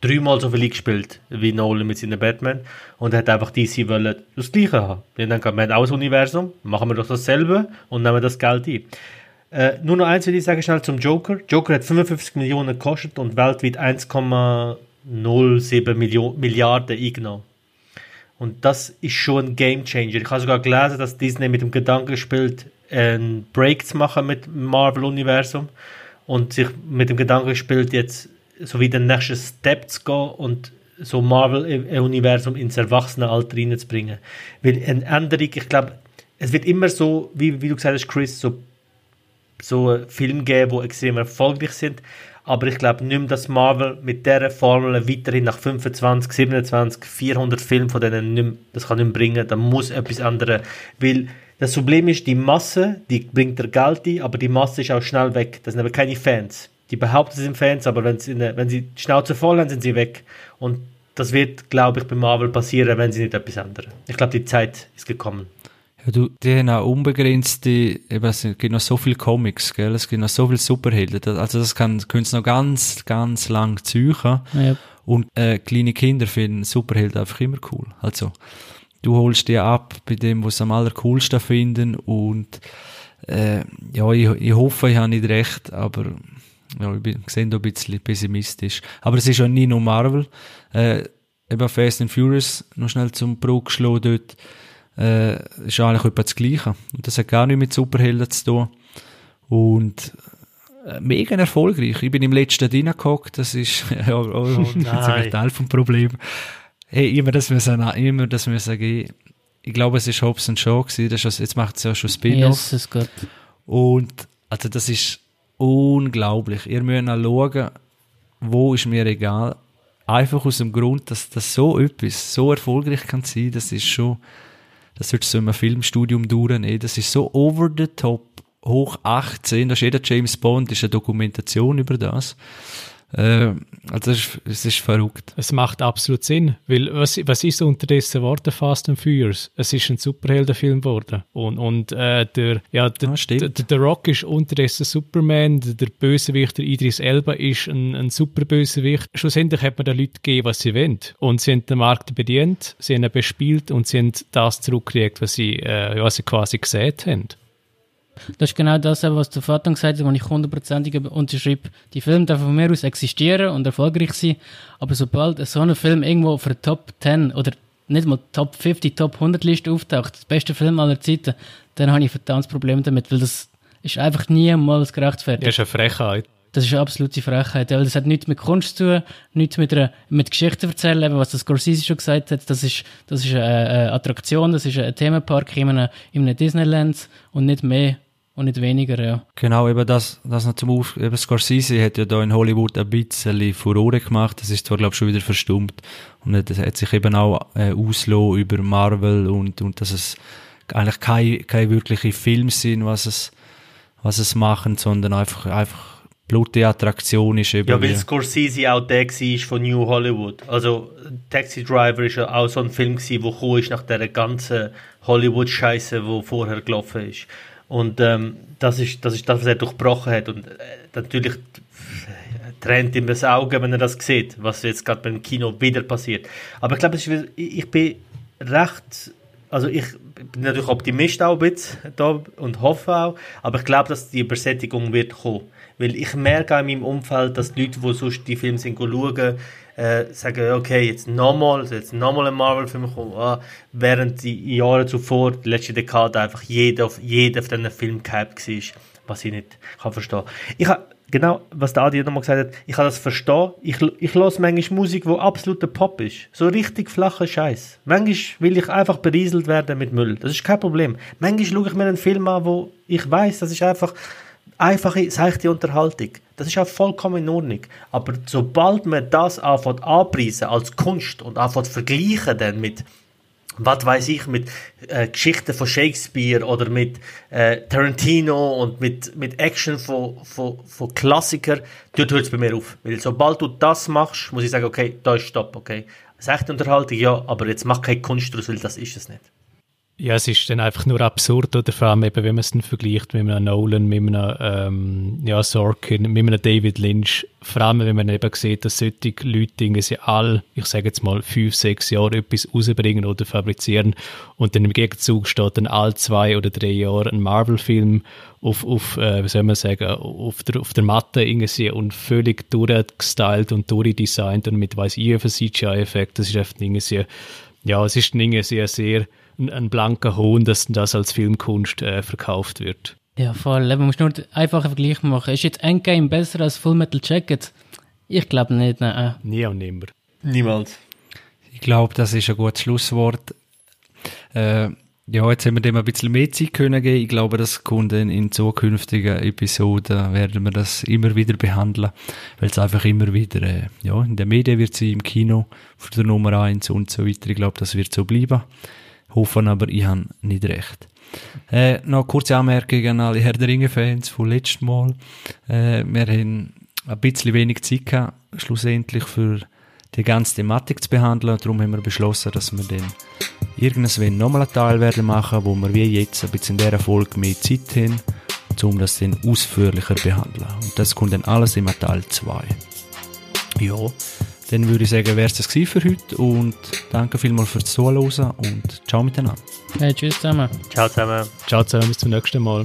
dreimal so viel eingespielt wie Nolan mit seinen Batman und hat einfach DC wollen das Gleiche haben. Wir haben gesagt, wir auch ein Universum, machen wir doch dasselbe und nehmen das Geld ein. Äh, nur noch eins will ich sagen schnell zum Joker. Joker hat 55 Millionen gekostet und weltweit 1,07 Millio- Milliarden eingenommen. Und das ist schon ein Game Changer. Ich habe sogar gelesen, dass Disney mit dem Gedanken spielt, einen Break zu machen mit dem Marvel-Universum und sich mit dem Gedanken gespielt, jetzt so wie den nächsten Step zu gehen und so Marvel-Universum ins Erwachsenenalter reinzubringen. Weil eine Änderung, ich glaube, es wird immer so, wie, wie du gesagt hast, Chris, so, so Filme geben, die extrem erfolgreich sind. Aber ich glaube nicht mehr, dass Marvel mit dieser Formel weiterhin nach 25, 27, 400 Filmen von denen nicht mehr, das kann nicht mehr bringen. Da muss etwas anderes. Weil das Problem ist, die Masse, die bringt der Geld ein, aber die Masse ist auch schnell weg. Das sind aber keine Fans. Die behaupten, sie sind Fans, aber wenn sie, wenn sie die Schnauze voll haben, sind sie weg. Und das wird, glaube ich, bei Marvel passieren, wenn sie nicht etwas ändern. Ich glaube, die Zeit ist gekommen. Ja, du, die haben auch unbegrenzte, eben, es gibt noch so viele Comics, gell? es gibt noch so viele Superhelden, also das kann, können sie noch ganz, ganz lang ziehen. Ja. Und äh, kleine Kinder finden Superhelden einfach immer cool. Also, du holst die ab bei dem, was sie am allercoolsten finden und äh, ja, ich, ich hoffe, ich habe nicht recht, aber ja, ich bin, sehe da ein bisschen pessimistisch. Aber es ist ja nie nur Marvel. Äh, eben Fast and Furious, noch schnell zum Bruch geschlagen dort, äh, ist eigentlich etwa das Gleiche. Und das hat gar nichts mit Superhelden zu tun. Und äh, mega erfolgreich. Ich bin im letzten reingehockt, das ist ja auch, auch ein Teil vom Problem. Hey, immer das müssen, immer das müssen gehen. Ich glaube, es ist Hobbs Show gewesen, das ist, jetzt macht es ja schon Spin-off. Yes, Und, also das ist unglaublich. Ihr müsst auch schauen, wo ist mir egal. Einfach aus dem Grund, dass das so etwas so erfolgreich kann sein, das ist schon, das wird so in einem Filmstudium durchnehmen. Das ist so over the top, hoch 18, da ist jeder James Bond, ist eine Dokumentation über das. Äh, also es ist, es ist verrückt. Es macht absolut Sinn, weil was, was ist unterdessen geworden, Fast and Furious? Es ist ein Superheldenfilm geworden und, und äh, der, ja, der, ah, der, der, Rock ist unterdessen Superman, der, der Bösewicht, der Idris Elba ist ein, ein super Bösewicht. Schlussendlich hat man den Leuten gegeben, was sie wollen und sie haben den Markt bedient, sie haben ihn bespielt und sie haben das zurückgekriegt, was sie, äh, was sie quasi gesehen haben. Das ist genau das, was der Vater gesagt hat, wo ich hundertprozentig unterschreibe. Die Filme dürfen von mir aus existieren und erfolgreich sein, aber sobald so ein Film irgendwo auf der Top 10 oder nicht mal Top 50, Top 100 Liste auftaucht, das beste Film aller Zeiten, dann habe ich ein verdammtes Problem damit, weil das ist einfach niemals gerechtfertigt. Das ist eine Frechheit. Das ist eine absolute Frechheit, weil das hat nichts mit Kunst zu tun, nichts mit, einer, mit Geschichte erzählen, eben, was das Scorsese schon gesagt hat. Das ist, das ist eine, eine Attraktion, das ist ein Themenpark in einem, in einem Disneyland und nicht mehr und nicht weniger, ja. Genau, eben das, das noch zum Auf, eben Scorsese hat ja da in Hollywood ein bisschen Furore gemacht, das ist zwar, glaube ich, schon wieder verstummt und das hat sich eben auch äh, ausgelassen über Marvel und, und dass es eigentlich keine, keine wirkliche Filme sind, was es, was es machen, sondern einfach, einfach blutige Attraktion ist eben. Ja, weil Scorsese auch der war von New Hollywood. Also Taxi Driver ist ja auch so ein Film gewesen, der ist nach der ganzen Hollywood-Scheiße, die vorher gelaufen ist. Und ähm, das, ist, das ist das, was er durchbrochen hat. Und äh, natürlich trennt ihm das Auge, wenn er das sieht, was jetzt gerade beim Kino wieder passiert. Aber ich glaube, ich bin recht, also ich bin natürlich Optimist auch ein bisschen da und hoffe auch, aber ich glaube, dass die Übersättigung wird kommen. Weil ich merke auch in meinem Umfeld, dass die Leute, die sonst die Filme sind, schauen, äh, sagen, okay, jetzt nochmal, jetzt nochmal ein Marvel-Film kommen, ah, während die Jahre zuvor, die letzte Dekade, einfach jeder auf, jeder auf diesen Film gehypt war, was ich nicht kann verstehen. Ich habe genau, was der Adi nochmal gesagt hat, ich kann das verstehen. Ich, ich höre manchmal Musik, die absoluter Pop ist. So richtig flacher Scheiß. Manchmal will ich einfach berieselt werden mit Müll. Das ist kein Problem. Manchmal schaue ich mir einen Film an, wo ich weiß, das ist einfach einfache, seichte Unterhaltung. Das ist auch vollkommen in Ordnung. Aber sobald man das anfängt anpreisen als Kunst und anfängt vergleichen dann mit was weiß ich, mit äh, Geschichten von Shakespeare oder mit äh, Tarantino und mit, mit Action von, von, von Klassikern, dort hört es bei mir auf. Weil sobald du das machst, muss ich sagen, okay, da ist Stopp, okay. Seichte Unterhaltung, ja, aber jetzt mach keine Kunst daraus, weil das ist es nicht. Ja, es ist dann einfach nur absurd, oder? Vor allem eben, wenn man es dann vergleicht mit einem Nolan, mit einem ähm, ja, Sorkin, mit einem David Lynch, vor allem wenn man eben sieht, dass solche Leute sie alle, ich sage jetzt mal, fünf, sechs Jahre etwas rausbringen oder fabrizieren und dann im Gegenzug steht dann alle zwei oder drei Jahre ein Marvel-Film auf, auf äh, wie soll man sagen, auf der, auf der Matte irgendwie und völlig durchgestylt und durchdesignt und mit weiss ich für CGI-Effekt, das ist einfach irgendwie ja, es ist ein sehr, sehr ein, ein blanker Hohn, dass das als Filmkunst äh, verkauft wird. Ja, voll. Man muss nur einfach einen Vergleich machen. Ist jetzt Endgame besser als Full Metal Jacket? Ich glaube nicht, nein. Nie und nimmer. Niemals. Ich glaube, das ist ein gutes Schlusswort. Äh, ja, jetzt haben wir dem ein bisschen mehr Zeit können geben. Ich glaube, das kommt in, in zukünftigen Episoden werden wir das immer wieder behandeln, weil es einfach immer wieder, äh, ja, in den Medien wird sie im Kino für der Nummer eins und so weiter. Ich glaube, das wird so bleiben. Hoffen aber, ich habe nicht recht. Äh, noch kurze Anmerkungen an alle Herr der Ringe-Fans von letztem Mal. Äh, wir haben ein bisschen wenig Zeit gehabt, schlussendlich für die ganze Thematik zu behandeln. Darum haben wir beschlossen, dass wir dann irgendwann nochmal einen Teil werden machen, wo wir wie jetzt ein bisschen in dieser Folge mehr Zeit haben, um das dann ausführlicher zu behandeln. Und das kommt dann alles im Teil 2. Ja, dann würde ich sagen, wäre es das für heute und danke vielmals fürs Zuhören und ciao miteinander. Hey, tschüss zusammen. Ciao zusammen. Ciao zusammen, bis zum nächsten Mal.